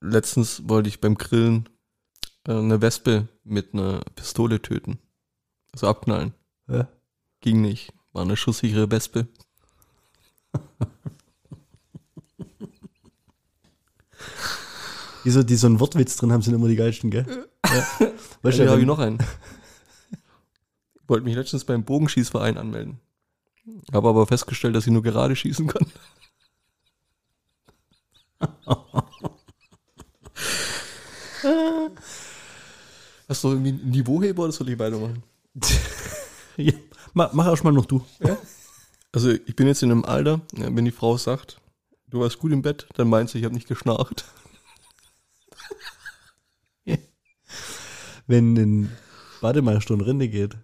letztens wollte ich beim Grillen äh, eine Wespe mit einer Pistole töten. Also abknallen. Ja. Ging nicht. War eine schusssichere Wespe. Die so, die so einen Wortwitz drin haben, sind immer die geilsten, gell? Ja. Weißt Ja, du, habe wenn- ich noch einen. Ich wollte mich letztens beim Bogenschießverein anmelden. Habe aber festgestellt, dass ich nur gerade schießen kann. Hast du irgendwie einen Niveauheber oder soll ich weitermachen? ja, mach, mach erst mal noch du. Also ich bin jetzt in einem Alter, ja, wenn die Frau sagt, du warst gut im Bett, dann meinst du, ich habe nicht geschnarcht. Wenn ein Bademeister in Rente geht,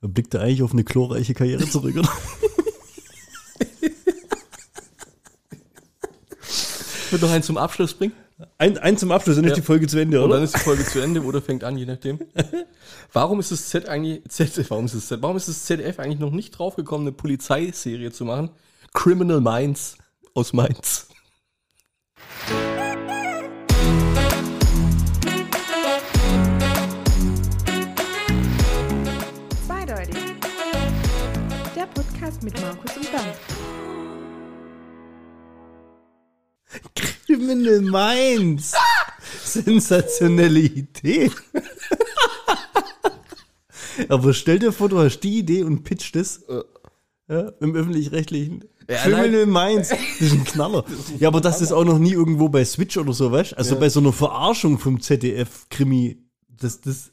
dann blickt er eigentlich auf eine glorreiche Karriere zurück, oder? Wird noch einen zum Abschluss bringen? Ein, ein zum Abschluss, dann ist Ja. die Folge zu Ende, Und oder? dann ist die Folge zu Ende oder fängt an, je nachdem. Warum ist das Z eigentlich, Z, warum ist das Z, warum ist das ZDF eigentlich noch nicht draufgekommen, eine Polizeiserie zu machen? Criminal Minds aus Mainz. Zweideutig. Der Podcast mit Markus und Bernd. Criminal Minds. Sensationelle Idee. Aber stell dir vor, du hast die Idee und pitcht es ja, im Öffentlich-Rechtlichen. Ja, Criminal Minds. Das ist ein Knaller. Ja, aber das ist auch noch nie irgendwo bei Switch oder so, weißt Also Ja. bei so einer Verarschung vom ZDF-Krimi. Das, das,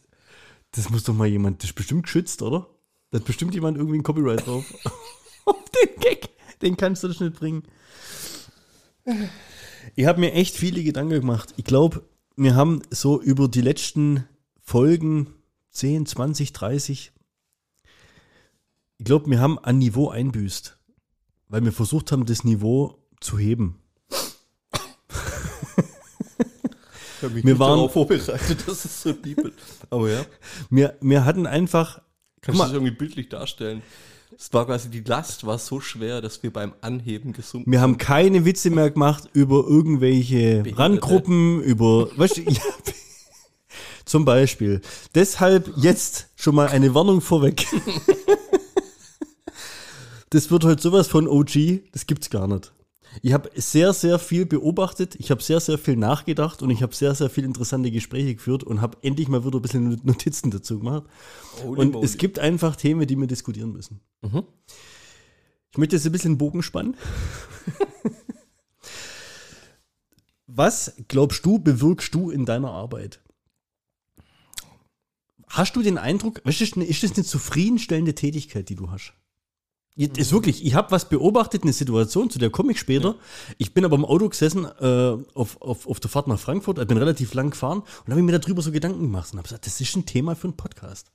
das muss doch mal jemand, das ist bestimmt geschützt, oder? Da hat bestimmt jemand irgendwie ein Copyright drauf. Auf den Gag. Den kannst du das nicht bringen. Ich habe mir echt viele Gedanken gemacht. Ich glaube, wir haben so über die letzten Folgen 10, 20, 30, ich glaube, wir haben an Niveau einbüßt, weil wir versucht haben, das Niveau zu heben. Ich habe mich Wir nicht waren- darauf vorbereitet, dass es so liebelt. Aber ja, Wir, wir hatten einfach, kannst du das irgendwie bildlich darstellen? Es war quasi, die Last war so schwer, dass wir beim Anheben gesunken wir haben keine Witze mehr gemacht über irgendwelche Randgruppen, über, weißt du, ja, zum Beispiel. Deshalb jetzt schon mal eine Warnung vorweg. Das wird heute sowas von OG, das gibt's gar nicht. Ich habe sehr, sehr viel beobachtet, ich habe sehr, sehr viel nachgedacht und ich habe sehr, sehr viel interessante Gespräche geführt und habe endlich mal wieder ein bisschen Notizen dazu gemacht. Holy und moly. es gibt einfach Themen, die wir diskutieren müssen. Mhm. Ich möchte jetzt ein bisschen Bogen spannen. Was glaubst du, bewirkst du in deiner Arbeit? Hast du den Eindruck, ist eine- ist das eine zufriedenstellende Tätigkeit, die du hast? Ist wirklich, ich habe was beobachtet, eine Situation, zu der komme ich später. Ich bin aber im Auto gesessen äh, auf, auf, auf der Fahrt nach Frankfurt, ich bin relativ lang gefahren und habe mir darüber so Gedanken gemacht und habe gesagt, das ist ein Thema für einen Podcast.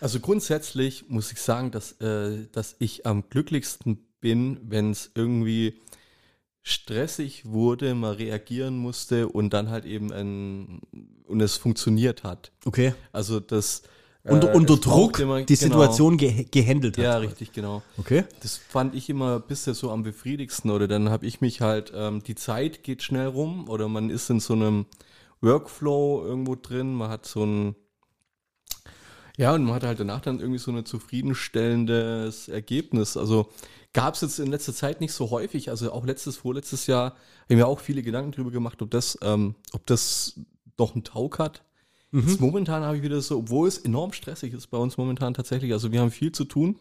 Also grundsätzlich muss ich sagen, dass, äh, dass ich am glücklichsten bin, wenn es irgendwie stressig wurde, mal reagieren musste und dann halt eben ein, und es funktioniert hat. Okay. Also das Unter, äh, unter Druck immer- die genau. Situation ge gehandelt hat. Ja, richtig, genau. Okay. Das fand ich immer bisher so am befriedigsten. Oder dann habe ich mich halt, ähm, die Zeit geht schnell rum oder man ist in so einem Workflow irgendwo drin, man hat so ein, ja, und man hat halt danach dann irgendwie so ein zufriedenstellendes Ergebnis. Also gab es jetzt in letzter Zeit nicht so häufig, also auch letztes, vorletztes Jahr, habe ich mir auch viele Gedanken drüber gemacht, ob das, ähm, ob das doch einen Taug hat. Jetzt momentan habe ich wieder so, obwohl es enorm stressig ist bei uns momentan tatsächlich, also wir haben viel zu tun.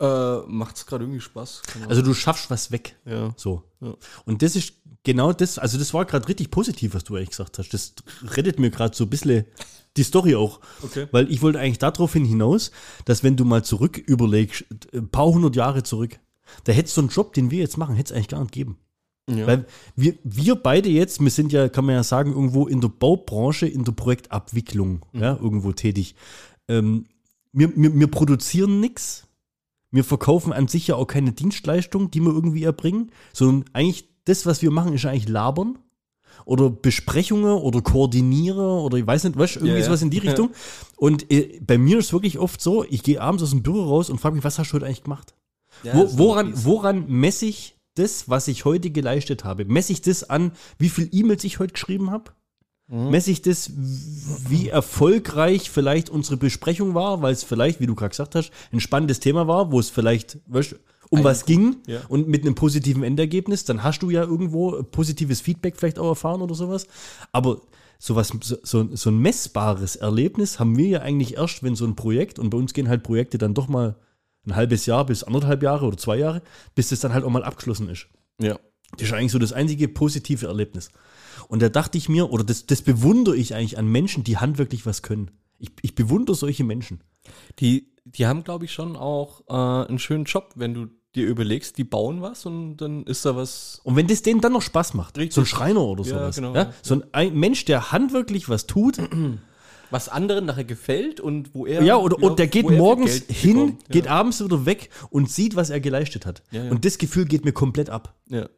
Äh, Macht es gerade irgendwie Spaß. Also du schaffst was weg. Ja. So. Ja. Und das ist genau das, also das war gerade richtig positiv, was du eigentlich gesagt hast. Das rettet mir gerade so ein bisschen die Story auch. Okay. Weil ich wollte eigentlich darauf hin hinaus, dass wenn du mal zurück überlegst, ein paar hundert Jahre zurück, da hättest du einen Job, den wir jetzt machen, hätte es eigentlich gar nicht geben. Ja. Weil wir, wir beide jetzt, wir sind ja, kann man ja sagen, irgendwo in der Baubranche, in der Projektabwicklung, ja, irgendwo tätig. Ähm, wir, wir, wir produzieren nichts. Wir verkaufen an sich ja auch keine Dienstleistung, die wir irgendwie erbringen, sondern eigentlich das, was wir machen, ist eigentlich labern oder Besprechungen oder koordinieren oder ich weiß nicht, was, irgendwie Ja, sowas in die Ja. Richtung. Und äh, bei mir ist es wirklich oft so, ich gehe abends aus dem Büro raus und frage mich, was hast du heute eigentlich gemacht? Ja, Wo, woran, woran messe ich das, was ich heute geleistet habe, messe ich das an, wie viel E-Mails ich heute geschrieben habe? Mhm. Messe ich das, wie erfolgreich vielleicht unsere Besprechung war, weil es vielleicht, wie du gerade gesagt hast, ein spannendes Thema war, wo es vielleicht weißt, um Ein- was ging ja. und mit einem positiven Endergebnis, dann hast du ja irgendwo positives Feedback vielleicht auch erfahren oder sowas. Aber sowas, so, so, so ein messbares Erlebnis haben wir ja eigentlich erst, wenn so ein Projekt, und bei uns gehen halt Projekte dann doch mal ein halbes Jahr bis anderthalb Jahre oder zwei Jahre, bis das dann halt auch mal abgeschlossen ist. Ja. Das ist eigentlich so das einzige positive Erlebnis. Und da dachte ich mir, oder das, das bewundere ich eigentlich an Menschen, die handwerklich was können. Ich, ich bewundere solche Menschen. Die, die haben, glaube ich, schon auch äh, einen schönen Job, wenn du dir überlegst, die bauen was und dann ist da was. Und wenn das denen dann noch Spaß macht, Richtig. so ein Schreiner oder Ja, sowas. genau. Ja, so ein, ein Mensch, der handwerklich was tut, Was anderen nachher gefällt und wo er. ja, oder, und der geht morgens hin, bekommt. geht ja. abends wieder weg und sieht, was er geleistet hat. Ja, ja. Und das Gefühl geht mir komplett ab. Ja.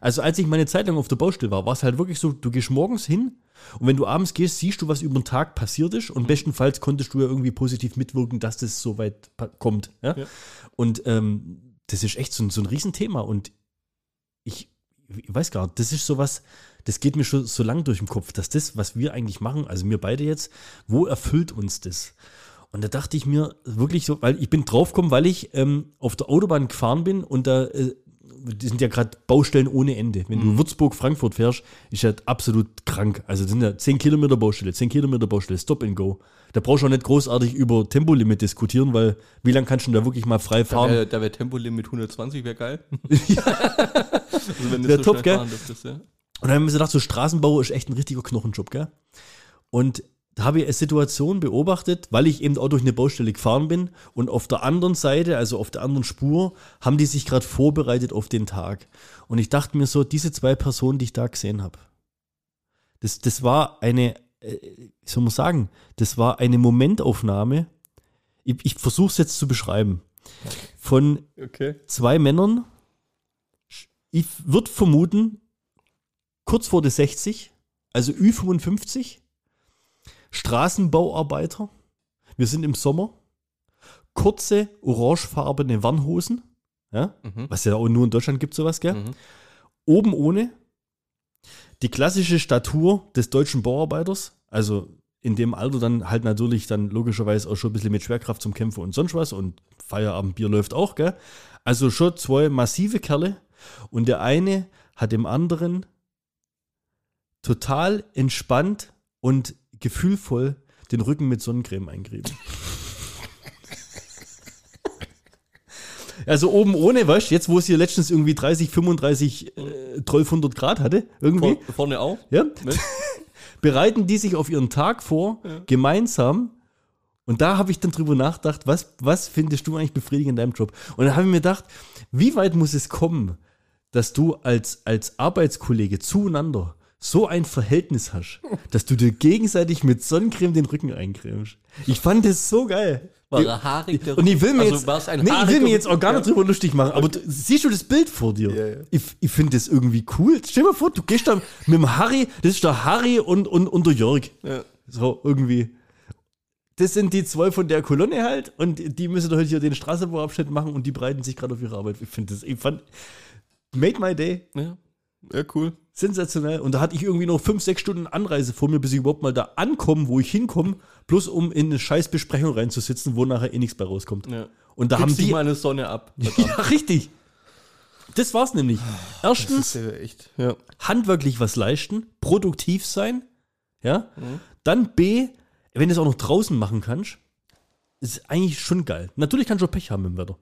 Also als ich meine Zeit lang auf der Baustelle war, war es halt wirklich so, du gehst morgens hin und wenn du abends gehst, siehst du, was über den Tag passiert ist Mhm. und bestenfalls konntest du ja irgendwie positiv mitwirken, dass das so weit kommt. Ja? Ja. Und ähm, das ist echt so ein, so ein Riesenthema und ich, ich weiß gar nicht, das ist sowas, das geht mir schon so lang durch den Kopf, dass das, was wir eigentlich machen, also wir beide jetzt, wo erfüllt uns das? Und da dachte ich mir wirklich so, weil ich bin draufgekommen, weil ich ähm, auf der Autobahn gefahren bin und da äh, sind ja gerade Baustellen ohne Ende. Wenn du Würzburg, Frankfurt fährst, ist ja absolut krank. Also das sind ja 10 Kilometer Baustelle, 10 Kilometer Baustelle, Stop and Go. Da brauchst du auch nicht großartig über Tempolimit diskutieren, weil wie lange kannst du da wirklich mal frei Da fahren? wäre wär Tempolimit 120, wäre geil. also wenn du Wär so top, gell? fahren dürftest, ja. Und dann haben wir gedacht, so Straßenbau ist echt ein richtiger Knochenjob, gell? Und da habe ich eine Situation beobachtet, weil ich eben auch durch eine Baustelle gefahren bin und auf der anderen Seite, also auf der anderen Spur, haben die sich gerade vorbereitet auf den Tag. Und ich dachte mir so, diese zwei Personen, die ich da gesehen habe, das, das war eine, äh, wie soll man sagen, das war eine Momentaufnahme. Ich, ich versuche es jetzt zu beschreiben. Von Okay. zwei Männern. Ich würde vermuten, kurz vor der 60, also Ü55, Straßenbauarbeiter. Wir sind im Sommer. Kurze, orangefarbene Warnhosen. Ja, Mhm. was ja auch nur in Deutschland gibt, sowas, gell? Mhm. Oben ohne. Die klassische Statur des deutschen Bauarbeiters. Also in dem Alter dann halt natürlich dann logischerweise auch schon ein bisschen mit Schwerkraft zum Kämpfen und sonst was. Und Feierabendbier läuft auch, gell? Also schon zwei massive Kerle. Und der eine hat dem anderen total entspannt und gefühlvoll den Rücken mit Sonnencreme eingerieben. Also oben ohne, weißt du, jetzt wo es hier letztens irgendwie 30, 35, äh, 1200 Grad hatte, irgendwie, Vor, vorne auch. ja, Ne? bereiten die sich auf ihren Tag vor, gemeinsam. Und da habe ich dann drüber nachgedacht, was, was findest du eigentlich befriedigend in deinem Job? Und dann habe ich mir gedacht, wie weit muss es kommen, dass du als, als Arbeitskollege zueinander so ein Verhältnis hast, dass du dir gegenseitig mit Sonnencreme den Rücken eincremst. Ich fand das so geil. War er haarig, der Und ich will mir Also jetzt, nee, ich will mir jetzt auch gar nicht drüber lustig machen, aber du, siehst du das Bild vor dir? Ja, ja. Ich, ich finde das irgendwie cool. Stell dir mal vor, du gehst da mit dem Harry, das ist der Harry und, und, und der Jörg. Ja. So, irgendwie. Das sind die zwei von der Kolonne halt und die müssen heute hier den Straßenbauabschnitt machen und die bereiten sich gerade auf ihre Arbeit. Ich finde das, ich fand, made my day. Ja. Ja, cool. Sensationell. Und da hatte ich irgendwie noch fünf, sechs Stunden Anreise vor mir, bis ich überhaupt mal da ankomme, wo ich hinkomme, bloß um in eine scheiß Besprechung reinzusitzen, wo nachher eh nichts bei rauskommt. Ja. Und da haben Gibst die. die mal eine Sonne ab. Ja, richtig. Das war's nämlich. Erstens, ja echt. Ja. handwerklich was leisten, produktiv sein, ja. Dann B, wenn du es auch noch draußen machen kannst, ist eigentlich schon geil. Natürlich kannst du auch Pech haben im Wetter.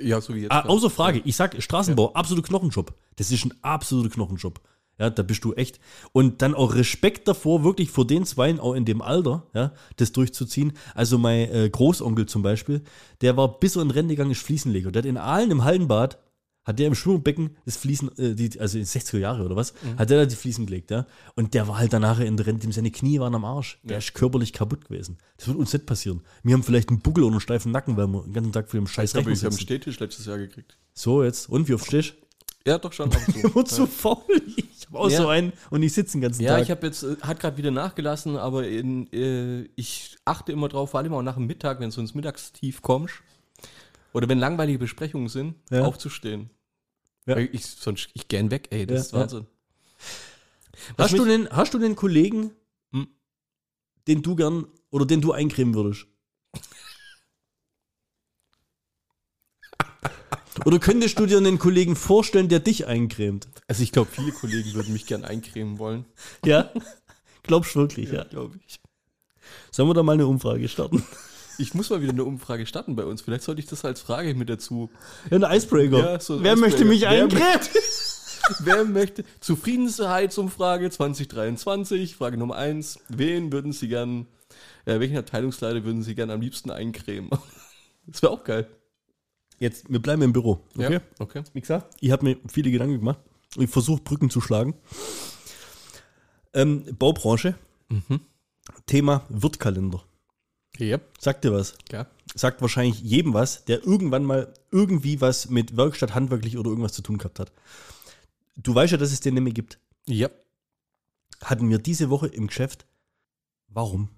Ja, so wie jetzt. Ah, ja. außer Frage, ich sag Straßenbau, absoluter Knochenjob. Das ist ein absoluter Knochenjob. Ja, da bist du echt. Und dann auch Respekt davor, wirklich vor den Zweien, auch in dem Alter, ja, das durchzuziehen. Also mein äh, Großonkel zum Beispiel, der war bis er in Rente gegangen, ist Fliesenleger. Der hat in Aalen im Hallenbad, hat der im Schwimmbecken das Fließen, äh, die, also in 60er Jahre oder was, hat der da die Fliesen gelegt, ja. Und der war halt danach in der Rente, seine Knie waren am Arsch. Der ist körperlich kaputt gewesen. Das wird uns nicht passieren. Wir haben vielleicht einen Buckel oder einen steifen Nacken, weil wir den ganzen Tag für den scheiß Ich habe Rechner ich hab einen sitzen. Stehtisch letztes Jahr gekriegt. So, jetzt. Und wie oft stehst Ja, doch schon. Zu. Immer zu faul. Ich habe auch Ja. so einen und ich sitze den ganzen Ja, Tag. ich habe jetzt, äh, hat gerade wieder nachgelassen, aber in, äh, ich achte immer drauf, vor allem auch nach dem Mittag, wenn du ins Mittagstief kommst oder wenn langweilige Besprechungen sind, Ja. aufzustehen. Ja. Ich, sonst, ich gern weg, ey, das Ja, ist ja. Wahnsinn. Hast du, einen, hast du einen Kollegen, Hm. den du gern oder den du eincremen würdest? Oder könntest du dir einen Kollegen vorstellen, der dich eincremt? Also ich glaube, viele Kollegen würden mich gern eincremen wollen. Ja? Glaubst du wirklich, ja? glaube ich. Sollen wir da mal eine Umfrage starten? Ich muss mal wieder eine Umfrage starten bei uns. Vielleicht sollte ich das als Frage mit dazu. Ja, ein Icebreaker. Ja, so ein Wer Icebreaker. möchte mich Wer eincremen? Wer möchte Zufriedenheitsumfrage 2023? Frage Nummer eins: Wen würden Sie gern, äh, welchen Abteilungsleiter würden Sie gern am liebsten eincremen? Das wäre auch geil. Jetzt, wir bleiben im Büro. Okay? Ja, okay. Wie gesagt, ich habe mir viele Gedanken gemacht. Ich versuche Brücken zu schlagen. Ähm, Baubranche. Thema Wirtkalender. Yep. Sagt dir was? Ja. Sagt wahrscheinlich jedem was, der irgendwann mal irgendwie was mit Werkstatt, handwerklich oder irgendwas zu tun gehabt hat. Du weißt ja, dass es den nicht mehr gibt. Yep. Hatten wir diese Woche im Geschäft. Warum?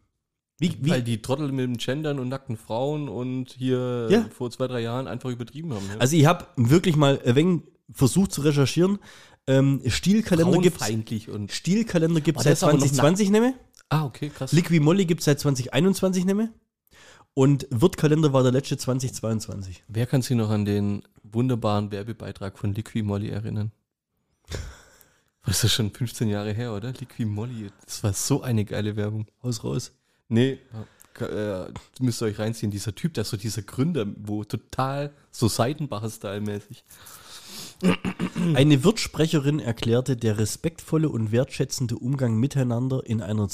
Wie, wie, Weil die Trottel mit dem Gendern und nackten Frauen und hier Ja. vor zwei, drei Jahren einfach übertrieben haben. Ja. also ich habe wirklich mal ein wenig versucht zu recherchieren. Ähm, Stilkalender gibt es. Stilkalender gibt's Oh, der seit ist aber noch 2020 nicht mehr. Ah, okay, krass. Liqui Molly gibt es seit 2021 nicht mehr. Und Wirtkalender war der letzte 2022. Wer kann sich noch an den wunderbaren Werbebeitrag von Liqui Molly erinnern? Das ist schon 15 Jahre her, oder? Liqui Molly. Das war so eine geile Werbung. Haus raus. Nee, äh, müsst ihr euch reinziehen. Dieser Typ, der so dieser Gründer, wo total so Seitenbacher-Style-mäßig. Eine Wirtssprecherin erklärte, der respektvolle und wertschätzende Umgang miteinander in einer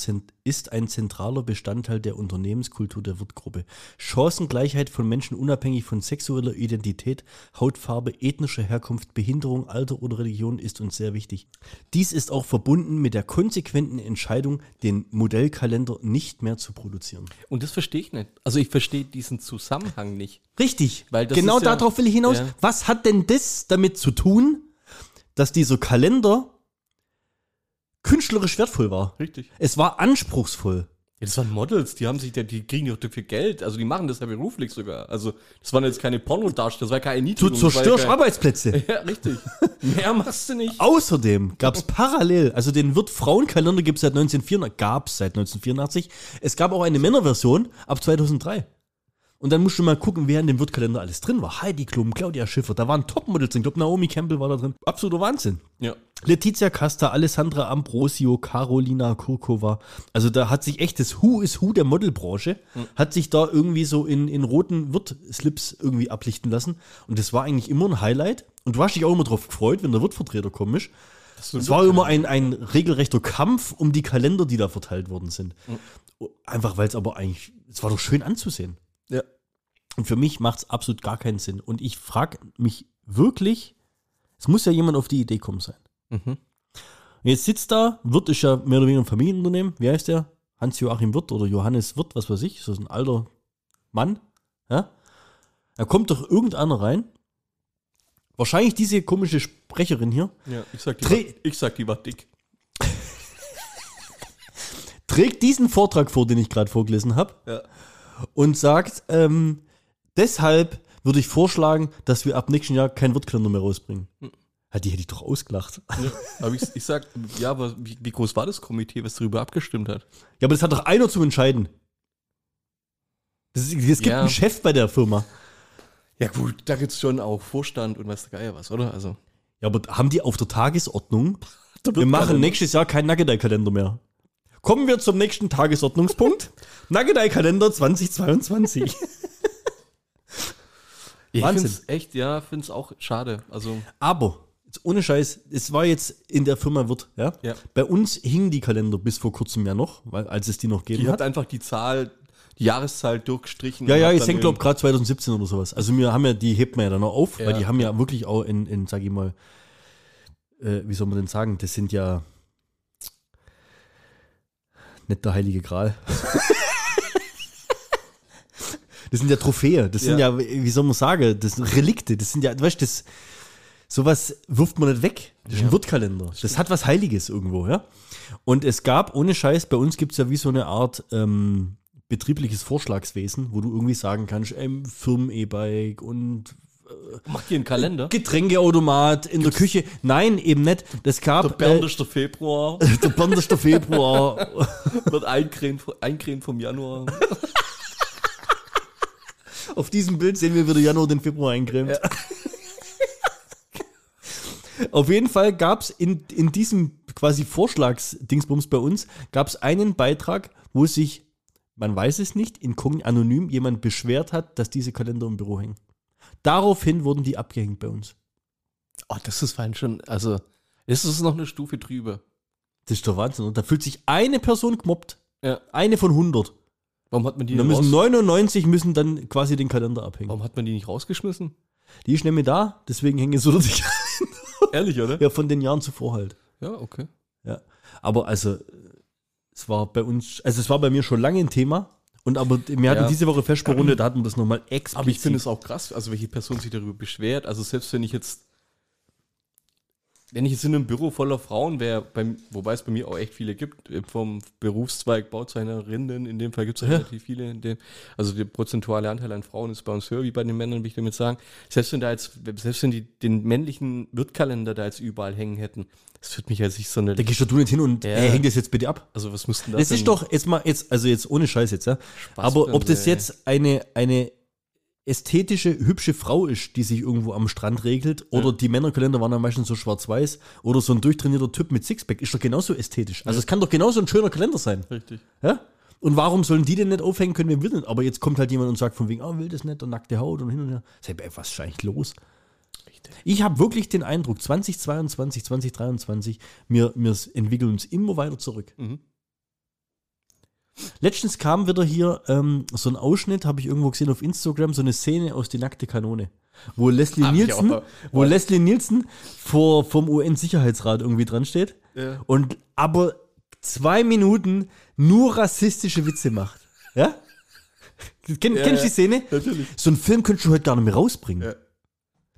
ist ein zentraler Bestandteil der Unternehmenskultur der Wirtgruppe. Chancengleichheit von Menschen unabhängig von sexueller Identität, Hautfarbe, ethnischer Herkunft, Behinderung, Alter oder Religion ist uns sehr wichtig. Dies ist auch verbunden mit der konsequenten Entscheidung, den Modellkalender nicht mehr zu produzieren. Und das verstehe ich nicht. Also ich verstehe diesen Zusammenhang nicht. Richtig, Weil genau ist ja- darauf will ich hinaus. Ja. Was hat denn das damit zu tun, dass dieser Kalender künstlerisch wertvoll war? Richtig. Es war anspruchsvoll. Ja, das waren Models, die haben sich, die kriegen ja doch dafür Geld. Also die machen das ja beruflich sogar. Also das waren jetzt keine Pornodarsteller, das war keine Du Erniedrigung. war zerstörst kein- Arbeitsplätze. Ja, richtig. Mehr machst du nicht. Außerdem gab es parallel, also den Wirt Frauenkalender gibt es seit 1984, gab es seit 1984. Es gab auch eine Männerversion ab 2003. Und dann musst du mal gucken, wer in dem Wirtkalender alles drin war. Heidi Klum, Claudia Schiffer, da waren Topmodels drin. Ich glaube, Naomi Campbell war da drin. Absoluter Wahnsinn. Ja. Letizia Casta, Alessandra Ambrosio, Carolina Kurkova. Also da hat sich echt das Who is Who der Modelbranche, hat sich da irgendwie so in, in roten Wirt-Slips irgendwie ablichten lassen. Und das war eigentlich immer ein Highlight. Und du hast dich auch immer drauf gefreut, wenn der Wirtvertreter komisch. Es war immer ein, ein regelrechter Kampf um die Kalender, die da verteilt worden sind. Einfach weil es aber eigentlich, es war doch schön anzusehen. Ja. Und für mich macht es absolut gar keinen Sinn. Und ich frage mich wirklich, es muss ja jemand auf die Idee kommen sein. Mhm. Und jetzt sitzt da, Wirt ist ja mehr oder weniger ein Familienunternehmen. Wie heißt der? Hans-Joachim Wirt oder Johannes Wirt, was weiß ich. So ein alter Mann. Ja? Da kommt doch irgendeiner rein. Wahrscheinlich diese komische Sprecherin hier. Ja, ich sag, die war, ich sag, die war dick. trägt diesen Vortrag vor, den ich gerade vorgelesen habe, Ja. Und sagt, ähm, deshalb würde ich vorschlagen, dass wir ab nächsten Jahr keinen Wirtkalender mehr rausbringen. Ja, die hätte ich doch ausgelacht. ja. Aber ich, ich sag, ja, aber wie, wie groß war das Komitee, was darüber abgestimmt hat? Ja, aber das hat doch einer zu entscheiden. Es gibt Ja. einen Chef bei der Firma. Ja gut, da gibt's schon auch Vorstand und was der Geier was, oder? Also Ja, aber haben die auf der Tagesordnung, wir machen nächstes Jahr keinen Nuggetei-Kalender mehr. Kommen wir zum nächsten Tagesordnungspunkt. Nuggetei-Kalender 2022. ich Wahnsinn. find's echt, ja, find's auch schade. Also Aber, ohne Scheiß, es war jetzt in der Firma Wirt, ja? Ja. Bei uns hingen die Kalender bis vor kurzem ja noch, weil, als es die noch gegeben die hat hat. einfach die Zahl, die Jahreszahl durchgestrichen. Ja, ja, ich denke, glaube gerade 2017 oder sowas. Also wir haben ja, die hebt man ja dann noch auf, weil Ja, die haben ja, wirklich auch in, in, sag ich mal, äh, wie soll man denn sagen, das sind ja nicht der heilige Gral. das sind ja Trophäe, das sind ja, wie soll man sagen, das sind Relikte, das sind ja, du weißt, das, sowas wirft man nicht weg. Das ist ein Ja. Wirtkalender. Das hat was Heiliges irgendwo, ja. Und es gab, ohne Scheiß, bei uns gibt es ja wie so eine Art ähm, betriebliches Vorschlagswesen, wo du irgendwie sagen kannst, ähm, Firmen-E-Bike und Macht ihr einen Kalender? Getränkeautomat in der Küche. Nein, eben nicht. Das Der gab Bernd äh, ist der Februar, der Bernd ist der Februar. wird eincremen, eincremen vom Januar. Auf diesem Bild sehen wir, wie der Januar den Februar eincremt. Auf jeden Fall gab es in, in diesem quasi Vorschlagsdingsbums bei uns, gab es einen Beitrag, wo sich, man weiß es nicht, inkogn anonym jemand beschwert hat, dass diese Kalender im Büro hängen. Daraufhin wurden die abgehängt bei uns. Oh, das ist fein schon, also, ist es noch eine Stufe drüber. Das ist der Wahnsinn. Und da fühlt sich eine Person gemobbt. Ja. Eine von 100. Warum hat man die Und da raus, müssen 99 müssen dann quasi den Kalender abhängen. warum hat man die nicht rausgeschmissen? Die ist nämlich da, deswegen hängen sie sich Ehrlich, oder? ja von den Jahren zuvor halt. Ja, okay. Ja. Aber also, es war bei uns, also es war bei mir schon lange ein Thema. Und aber wir hatten Ja. diese Woche Festspielrunde, da hatten wir das nochmal explizit. Aber ich finde es auch krass, also welche Person sich darüber beschwert. Also selbst wenn ich jetzt, wenn ich jetzt in einem Büro voller Frauen wäre, wobei es bei mir auch echt viele gibt, äh, vom Berufszweig Bauzeichnerinnen, in dem Fall gibt es Ja. relativ viele, in dem, also der prozentuale Anteil an Frauen ist bei uns höher wie bei den Männern, will ich damit sagen. Selbst wenn da jetzt, selbst wenn die den männlichen Wirtkalender da jetzt überall hängen hätten, das wird mich als ich so eine, da gehst doch du nicht hin und Ja. ey, häng das jetzt bitte ab. also was müssten das Das ist doch jetzt mal, jetzt, also jetzt ohne Scheiß jetzt, ja. Aber ob das jetzt eine, eine ästhetische, hübsche Frau ist, die sich irgendwo am Strand regelt, oder die Männerkalender waren dann meistens so schwarz-weiß, oder so ein durchtrainierter Typ mit Sixpack, ist doch genauso ästhetisch. Also es kann doch genauso ein schöner Kalender sein. Richtig. Ja? Und warum sollen die denn nicht aufhängen können, wenn wir nicht? Aber jetzt kommt halt jemand und sagt von wegen, oh, will das nicht und nackte Haut und hin und her. Sag, ey, was ist eigentlich los? Ich habe wirklich den Eindruck, 2022, 2023, wir, wir entwickeln uns immer weiter zurück. Mhm. Letztens kam wieder hier ähm, so ein Ausschnitt, habe ich irgendwo gesehen auf Instagram, so eine Szene aus Die nackte Kanone. Wo Leslie Hab Nielsen, auch. wo Leslie Nielsen vor, vom UN-Sicherheitsrat irgendwie dran steht Ja. und aber zwei Minuten nur rassistische Witze macht. Ja? Kenn, Ja, kennst du die Szene? Natürlich. So einen Film könntest du heute gar nicht mehr rausbringen.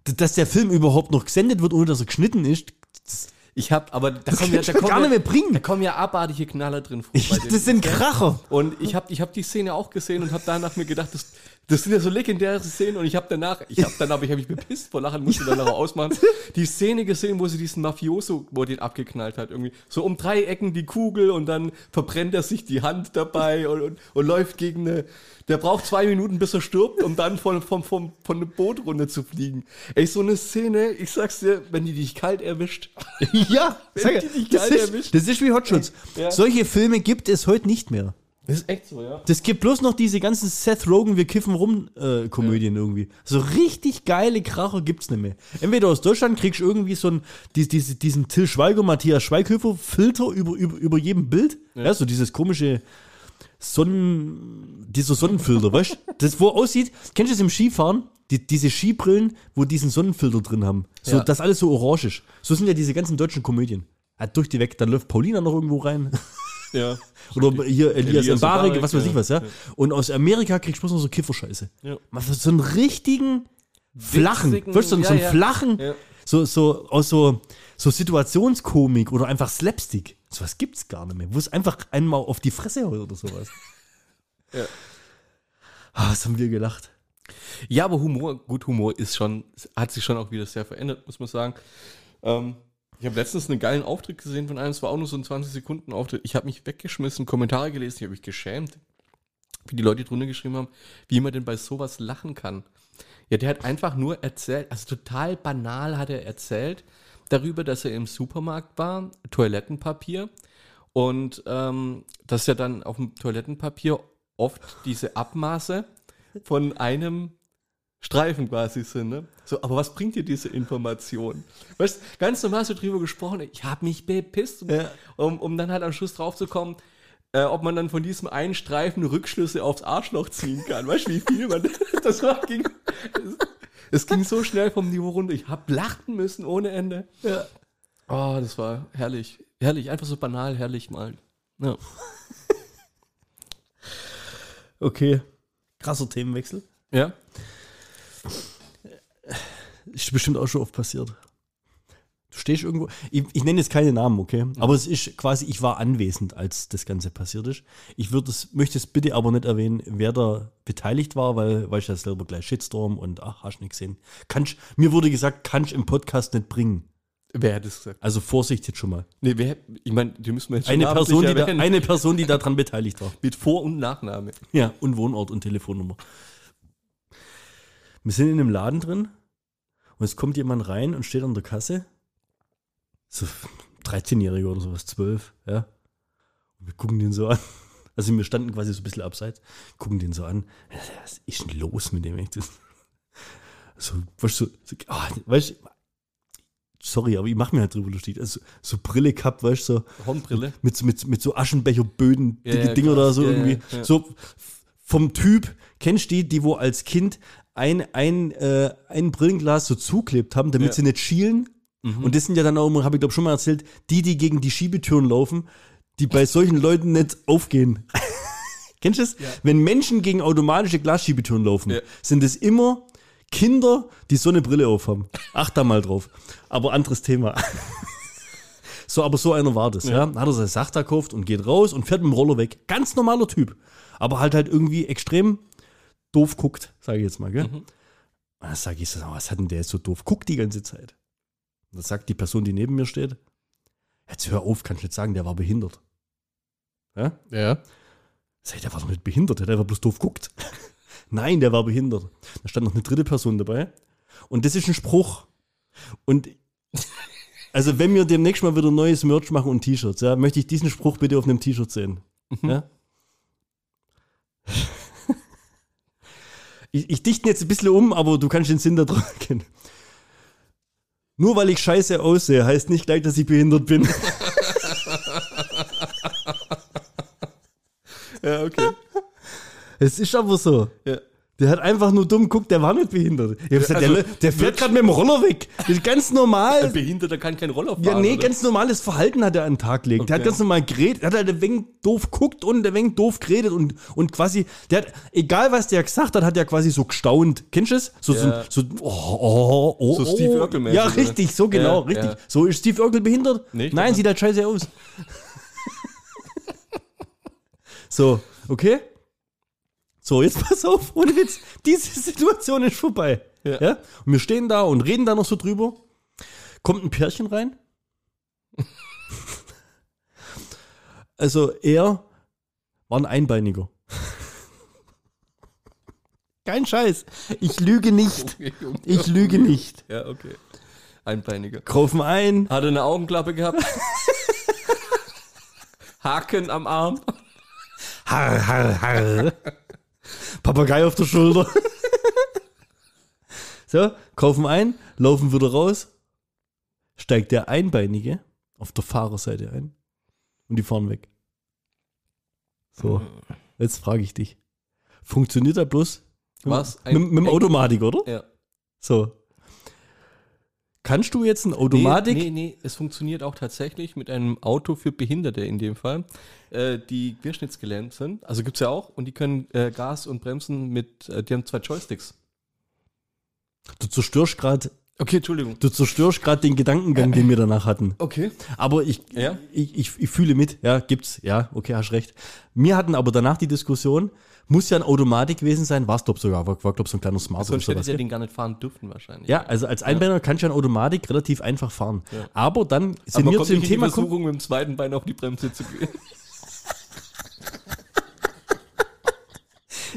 Dass der Film überhaupt noch gesendet wird, ohne dass er geschnitten ist, das, Ich habe, aber da das kommen ja, da kommen gar ja, nicht mehr bringen. Da kommen ja abartige Knaller drin vor. dem das sind. Kracher. Und ich habe ich hab die Szene auch gesehen und habe danach mir gedacht, das, das sind ja so legendäre Szenen und ich habe danach, ich habe danach, ich habe mich bepisst vor Lachen, musste danach auch ausmachen, die Szene gesehen, wo sie diesen Mafioso, wo er den abgeknallt hat, irgendwie so um drei Ecken die Kugel und dann verbrennt er sich die Hand dabei und, und, und läuft gegen eine, der braucht zwei Minuten, bis er stirbt, um dann von, von, von, von einer Bootrunde zu fliegen. Ey, so eine Szene, ich sag's dir, wenn die dich kalt erwischt. Ja, Wenn sag, die dich das, geil ist, erwischt. das ist wie Hotshots. Ja. Solche Filme gibt es heute nicht mehr. Das ist echt so, ja. Das gibt bloß noch diese ganzen Seth Rogen, wir kiffen rum äh, Komödien irgendwie. So richtig geile Kracher gibt's nicht mehr. Entweder aus Deutschland kriegst du irgendwie so einen, die, diese, diesen Till Schweiger, Matthias Schweighöfer Filter über, über, über jedem Bild. Ja. so dieses komische Sonnen, dieser Sonnenfilter, weißt du? Das, wo aussieht, kennst du das im Skifahren? Die, diese Skibrillen, wo diesen Sonnenfilter drin haben. So, Ja. dass alles so orange ist. So sind ja diese ganzen deutschen Komödien. Ja, durch die weg, dann läuft Paulina noch irgendwo rein. Ja. Oder hier Elias, Elias Mbarek, was weiß ich was, ja. Und aus Amerika kriegst du bloß noch so Kifferscheiße. Ja. Man hat so einen richtigen flachen, Witzigen, weißt du, so, so einen flachen, so, so, aus so, so Situationskomik oder einfach Slapstick. Sowas gibt's gar nicht mehr. Wo es einfach einmal auf die Fresse haut oder sowas. Ja. Ah, was haben wir gelacht. Ja, aber Humor, gut, Humor ist schon, hat sich schon auch wieder sehr verändert, muss man sagen. Ähm, ich habe letztens einen geilen Auftritt gesehen von einem, es war auch nur so ein 20 Sekunden Auftritt. Ich habe mich weggeschmissen, Kommentare gelesen, ich habe mich geschämt, wie die Leute drunter geschrieben haben, wie man denn bei sowas lachen kann. Ja, der hat einfach nur erzählt, also total banal hat er erzählt darüber, dass er im Supermarkt war, Toilettenpapier und ähm, dass ja dann auf dem Toilettenpapier oft diese Abmaße von einem Streifen quasi sind. Ne? So, aber was bringt dir diese Information? Weißt ganz normal so drüber gesprochen, ich habe mich bepisst, um, Ja. um, um dann halt am Schluss drauf zu kommen, äh, ob man dann von diesem einen Streifen Rückschlüsse aufs Arschloch ziehen kann. Weißt du, wie viel man. Das war, ging, es ging so schnell vom Niveau runter. Ich habe lachen müssen ohne Ende. Ja. Oh, das war herrlich. Herrlich, einfach so banal, herrlich mal. Ja. Okay. Krasser Themenwechsel. ja? Ist bestimmt auch schon oft passiert. Du stehst irgendwo, ich, ich nenne jetzt keine Namen, okay? Aber es ist quasi, ich war anwesend, als das Ganze passiert ist. Ich würde es, möchte es bitte aber nicht erwähnen, wer da beteiligt war, weil, weil ich ja selber gleich Shitstorm und ach, hast nicht gesehen. Kannst, mir wurde gesagt, kannst im Podcast nicht bringen. Wer hat das gesagt? Also Vorsicht jetzt schon mal. Nee, wer, ich meine, die müssen wir jetzt schon Eine Person, die da, eine Person, die daran beteiligt war. Mit Vor- und Nachname. Ja, und Wohnort und Telefonnummer. Wir sind in einem Laden drin und es kommt jemand rein und steht an der Kasse. So 13-Jähriger oder sowas, 12, ja. Und wir gucken den so an. Also wir standen quasi so ein bisschen abseits, gucken den so an. Was ist denn los mit dem? echt? So, weißt du, so, ah, weißt du, sorry, aber ich mache mir halt drüber lustig. Also so Brille gehabt, weißt du, so, Hornbrille. mit, so- mit, mit so Aschenbecherböden, dicke ja, Dinger oder so Ja, irgendwie. So vom Typ, kennst du die, die wo als Kind ein, ein, äh, ein Brillenglas so zuklebt haben, damit Ja. sie nicht schielen? Mhm. Und das sind ja dann auch immer, habe ich glaube schon mal erzählt, die, die gegen die Schiebetüren laufen, die bei solchen Leuten nicht aufgehen. Kennst du das? Wenn Menschen gegen automatische Glasschiebetüren laufen, Ja. sind es immer Kinder, die so eine Brille aufhaben. Acht da mal drauf. Aber anderes Thema. So, aber so einer war das, ja. Hat er seine Sache gekauft und geht raus und fährt mit dem Roller weg. Ganz normaler Typ. Aber halt halt irgendwie extrem doof guckt, sage ich jetzt mal, gell? Und dann sage ich so, was hat denn der jetzt so doof? Guckt die ganze Zeit. Und dann sagt die Person, die neben mir steht, jetzt hör auf, kannst nicht sagen, der war behindert. Ja? Ja. Sag ich, der war doch nicht behindert, der hat einfach bloß doof guckt. Nein, der war behindert. Da stand noch eine dritte Person dabei. Und das ist ein Spruch. Und also wenn wir demnächst mal wieder neues Merch machen und T-Shirts, ja, möchte ich diesen Spruch bitte auf einem T-Shirt sehen. Ja? Ich, ich dichte jetzt ein bisschen um, aber du kannst den Sinn da dran kennen. Nur weil ich scheiße aussehe, heißt nicht gleich, dass ich behindert bin. Ja, okay. Es ist aber so. Ja. Der hat einfach nur dumm geguckt, der war nicht behindert. Ich hab gesagt, also, der, der fährt gerade mit dem Roller weg. Das ist ganz Ein normal. Behinderter kann keinen Roller fahren. Ja, nee, oder? ganz normales Verhalten hat er an den Tag gelegt. Der hat Okay. ganz normal geredet, der hat halt ein wenig doof guckt und ein wenig doof geredet und, und quasi, der hat, egal was der gesagt hat, hat er quasi so gestaunt. Kennst du das? So, Ja. so, so, oh, oh, oh, So Steve oh. Urkel-mäßig, Ja, richtig, so genau, Ja, richtig. ja. So ist Steve Urkel behindert? Nee, Nein, sieht halt scheiße aus. so, okay? So, jetzt pass auf, ohne Witz, diese Situation ist vorbei. Ja. Ja. Und wir stehen da und reden da noch so drüber. Kommt ein Pärchen rein. also er war ein Einbeiniger. Kein Scheiß. Ich lüge nicht. Okay. Ich lüge nicht. Ja, okay. Einbeiniger. Kaufen ein. Hat er eine Augenklappe gehabt? Haken am Arm? Harr, harr, harr. Papagei auf der Schulter. so, kaufen ein, laufen wieder raus. Steigt der Einbeinige auf der Fahrerseite ein und die fahren weg. So, jetzt frage ich dich. Funktioniert da bloß? Was? Mit, mit dem Ein- Automatik, oder? Ja. So. Kannst du jetzt ein Automatik? Nee, nee, nee, es funktioniert auch tatsächlich mit einem Auto für Behinderte in dem Fall, äh, die querschnittsgelähmt sind. Also gibt's ja auch und die können äh, Gas und Bremsen mit, äh, die haben zwei Joysticks. Du zerstörst gerade Okay, Entschuldigung. du zerstörst gerade den Gedankengang, den wir danach hatten. Okay. Aber ich, Ja. ich, ich, ich fühle mit, ja, gibt's, ja, okay, hast recht. Wir hatten aber danach die Diskussion, muss ja ein Automatik gewesen sein, war es glaub sogar, war, war glaub so ein kleiner Smart Sonst hätte ja den gar nicht fahren dürfen wahrscheinlich. Ja, also als Einbeiner kannst du ja ein Automatik relativ einfach fahren. Aber dann sind Aber wir zu dem Thema die gekommen. Mit dem zweiten Bein auf die Bremse zu gehen.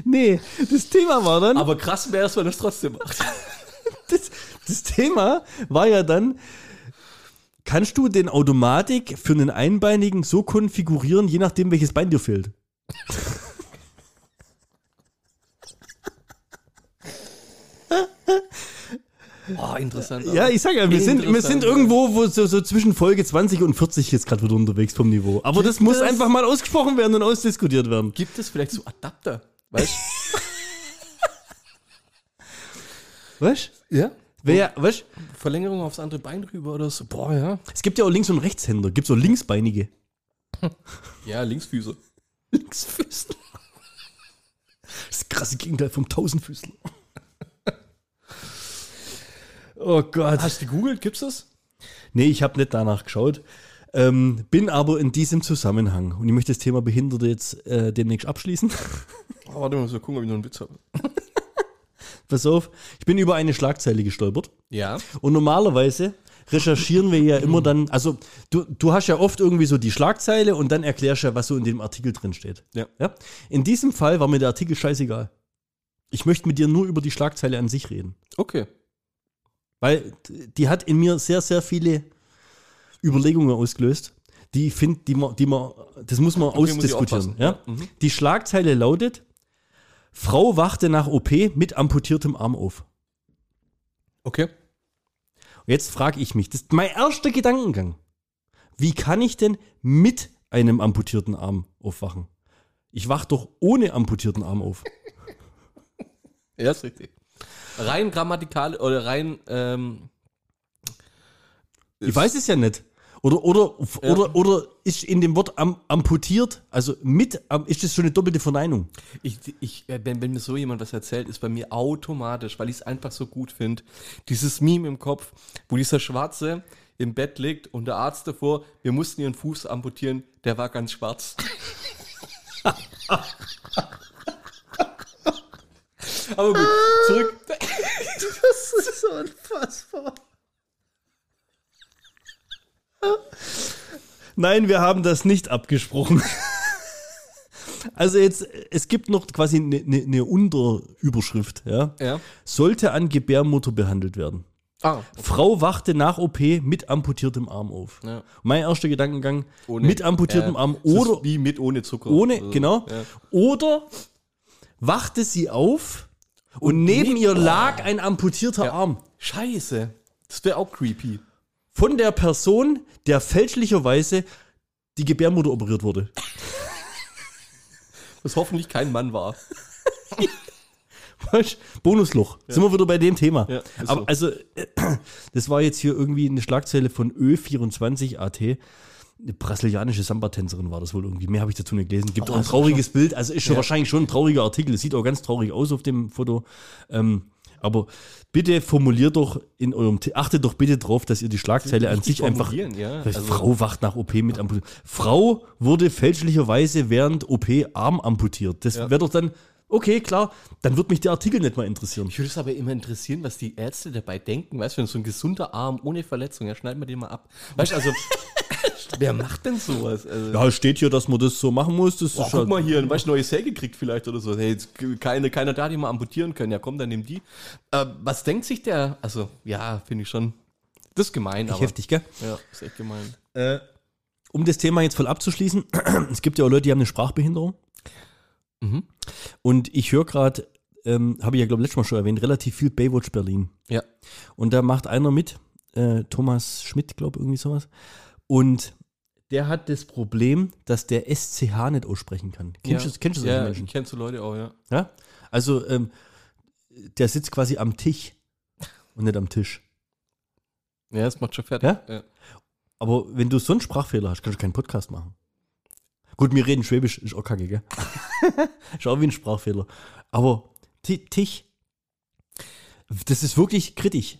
Nee, das Thema war dann, Aber krass wäre es, wenn er es trotzdem macht. das, das Thema war ja dann, kannst du den Automatik für einen Einbeinigen so konfigurieren, je nachdem, welches Bein dir fehlt? Oh, interessant. Ja, ich sag ja, wir sind, wir sind irgendwo wo so, so zwischen Folge 20 und 40 jetzt gerade wieder unterwegs vom Niveau. Aber das muss einfach mal ausgesprochen werden und ausdiskutiert werden. Gibt es vielleicht so Adapter? Weißt Weißt du? Ja. Wer, weißt Verlängerung aufs andere Bein rüber oder so. Boah, ja. Es gibt ja auch Links- und Rechtshänder. Gibt so Linksbeinige. Ja, Linksfüße. Linksfüßler. Das krasse Gegenteil vom Tausendfüßler. Oh Gott. Hast du gegoogelt? Gibt's das? Nee, ich habe nicht danach geschaut. Ähm, bin aber in diesem Zusammenhang, und ich möchte das Thema Behinderte jetzt äh, demnächst abschließen. Oh, warte mal, so gucken, ob ich noch einen Witz habe. Pass auf, ich bin über eine Schlagzeile gestolpert. Ja. Und normalerweise recherchieren wir ja immer dann, also du, du hast ja oft irgendwie so die Schlagzeile und dann erklärst du ja, was so in dem Artikel drin steht. Ja. ja? In diesem Fall war mir der Artikel scheißegal. Ich möchte mit dir nur über die Schlagzeile an sich reden. Okay. Weil die hat in mir sehr, sehr viele Überlegungen ausgelöst, die ich finde, die man, die man, das muss man muss ich ausdiskutieren. Ja? Ja, mhm. Die Schlagzeile lautet: Frau wachte nach OP mit amputiertem Arm auf. Okay. Und jetzt frage ich mich, das ist mein erster Gedankengang. Wie kann ich denn mit einem amputierten Arm aufwachen? Ich wach doch ohne amputierten Arm auf. Ja, ist richtig. Rein grammatikal oder rein, ähm, Ich weiß es ja nicht. Oder, oder, Ja. oder, oder ist in dem Wort am, amputiert, also mit, am- ist das schon eine doppelte Verneinung? Ich, ich, äh, wenn, wenn mir so jemand was erzählt, ist bei mir automatisch, weil ich es einfach so gut finde, dieses Meme im Kopf, wo dieser Schwarze im Bett liegt und der Arzt davor, wir mussten ihren Fuß amputieren, der war ganz schwarz. Aber gut, zurück. Das ist so unfassbar. Nein, wir haben das nicht abgesprochen. Also jetzt, es gibt noch quasi eine, eine, Unterüberschrift, ja. Ja. Sollte an Gebärmutter behandelt werden. Ah, Frau wachte nach OP mit amputiertem Arm auf. Ja. Mein erster Gedankengang, ohne, mit amputiertem äh, Arm oder wie mit ohne Zucker. ohne, Also, genau. Ja. Oder wachte sie auf und, neben neben- ihr lag ein amputierter. Arm. Scheiße. Das wäre auch creepy. Von der Person, der fälschlicherweise die Gebärmutter operiert wurde. Was hoffentlich kein Mann war. Bonusloch. Sind wir wieder bei dem Thema. Ja, Aber so. also, das war jetzt hier irgendwie eine Schlagzeile von Ö24AT. Eine brasilianische Samba-Tänzerin war das wohl irgendwie. Mehr habe ich dazu nicht gelesen. Gibt auch ein trauriges Bild. Also ist schon Ja. wahrscheinlich schon ein trauriger Artikel. Es sieht auch ganz traurig aus auf dem Foto. Ähm, aber bitte formuliert doch in eurem, achtet doch bitte drauf, dass ihr die Schlagzeile an sich einfach. ja. Also- Frau wacht nach OP mit amputiert. Frau wurde fälschlicherweise während OP Arm amputiert. Das Ja. wäre doch dann, okay, klar, dann wird mich der Artikel nicht mal interessieren. Mich würde es aber immer interessieren, was die Ärzte dabei denken. Weißt du, wenn so ein gesunder Arm ohne Verletzung, ja, schneiden wir den mal ab. Weißt du, also, wer macht denn sowas? Also, Ja, es steht hier, dass man das so machen muss. Das boah, guck halt, mal hier, weißt du, neue Säge gekriegt vielleicht oder so. Hey, jetzt keine, keiner da, die mal amputieren können. Ja, komm, dann nimm die. Äh, was denkt sich der? Also, ja, finde ich schon. Das ist gemein, aber. heftig, gell? Ja, ist echt gemein. Äh, um das Thema jetzt voll abzuschließen, es gibt ja auch Leute, die haben eine Sprachbehinderung. Mhm. Und ich höre gerade, ähm, habe ich ja, glaube ich, letztes Mal schon erwähnt, relativ viel Baywatch Berlin. Ja. Und da macht einer mit, äh, Thomas Schmidt, glaube ich, irgendwie sowas. Und der hat das Problem, dass der SCH nicht aussprechen kann. Kennst ja. du, kennst du solche Ja, Menschen? kennst du Leute auch, ja. Ja? Also, ähm, der sitzt quasi am Tisch und nicht am Tisch. Ja, das macht schon fertig. Ja? Aber wenn du so einen Sprachfehler hast, kannst du keinen Podcast machen. Gut, wir reden Schwäbisch, ist auch kacke, gell? ist auch wie ein Sprachfehler. Aber Ti- Tisch, das ist wirklich kritisch.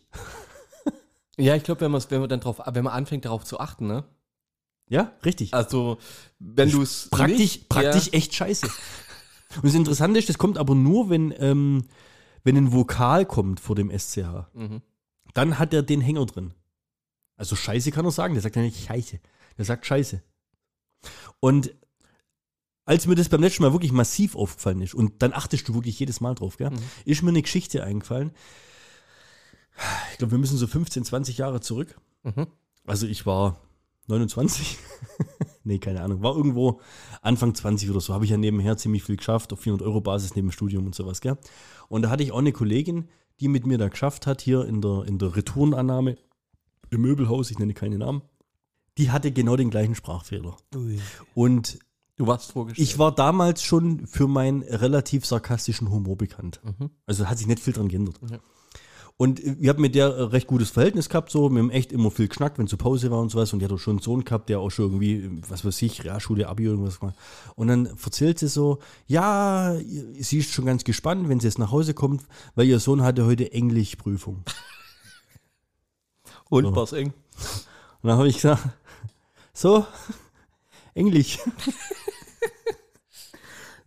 Ja, ich glaube, wenn, wenn man dann drauf, wenn man anfängt, darauf zu achten, ne? Ja, richtig. Also, wenn du es. praktisch, nicht- praktisch echt scheiße. Und das Interessante ist, das kommt aber nur, wenn, ähm, wenn ein Vokal kommt vor dem SCH. Ja. Mhm. Dann hat er den Hänger drin. Also Scheiße kann er sagen, der sagt ja nicht Scheiße. Der sagt Scheiße. Und als mir das beim letzten Mal wirklich massiv aufgefallen ist, und dann achtest du wirklich jedes Mal drauf, gell, Mhm. ist mir eine Geschichte eingefallen. Ich glaube, wir müssen so 15, 20 Jahre zurück. Mhm. Also ich war 29. nee, keine Ahnung. War irgendwo Anfang 20 oder so. Habe ich ja nebenher ziemlich viel geschafft, auf 400 Euro Basis neben dem Studium und sowas, gell. Und da hatte ich auch eine Kollegin, die mit mir da geschafft hat, hier in der, in der Retourenannahme im Möbelhaus, ich nenne keine Namen. Die hatte genau den gleichen Sprachfehler. Und Du warst vorgestellt. ich war damals schon für meinen relativ sarkastischen Humor bekannt. Mhm. Also hat sich nicht viel dran geändert. Ja. Und ich habe mit der äh, recht gutes Verhältnis gehabt, so. Wir haben echt immer viel geschnackt, wenn zu Pause war und sowas. Und die hat auch schon einen Sohn gehabt, der auch schon irgendwie, was weiß ich, Realschule, Abi irgendwas gemacht. Und dann erzählt sie so, ja, sie ist schon ganz gespannt, wenn sie jetzt nach Hause kommt, weil ihr Sohn hatte heute Englischprüfung. Und So. war's eng. Und dann habe ich gesagt, so, Englisch.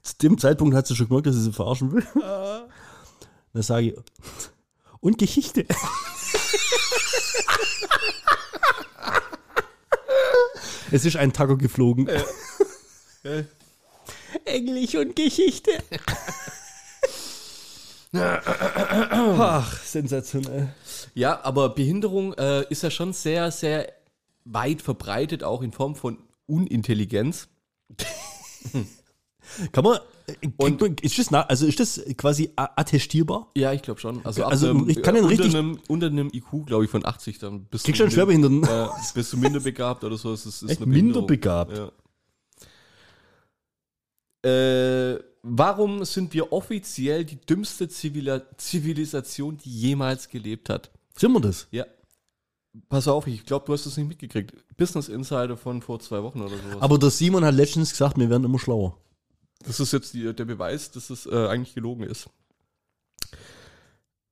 Zu dem Zeitpunkt hat sie schon gemerkt, dass ich sie verarschen will. Dann sage ich, und Geschichte. es ist ein Taco geflogen. Englisch und Geschichte. Ach, sensationell. Ja, aber Behinderung äh, ist ja schon sehr, sehr weit verbreitet, auch in Form von Unintelligenz. Kann man, und, man ist das, also ist das quasi attestierbar? Ja, ich glaube schon. Also, Also, einem, ich kann den unter richtig- Einem, unter einem IQ, glaube ich, von 80, dann bist Kriegst du einen Schwerbehinderten? Äh, bist du minderbegabt oder so. Es ist, ist Echt eine minderbegabt? Ja. Äh, warum sind wir offiziell die dümmste Zivila Zivilisation, die jemals gelebt hat? Sind wir das? Ja. Pass auf, ich glaube, du hast es nicht mitgekriegt. Business Insider von vor zwei Wochen oder sowas. Aber der Simon hat letztens gesagt, wir werden immer schlauer. Das ist jetzt die, der Beweis, dass es äh, eigentlich gelogen ist.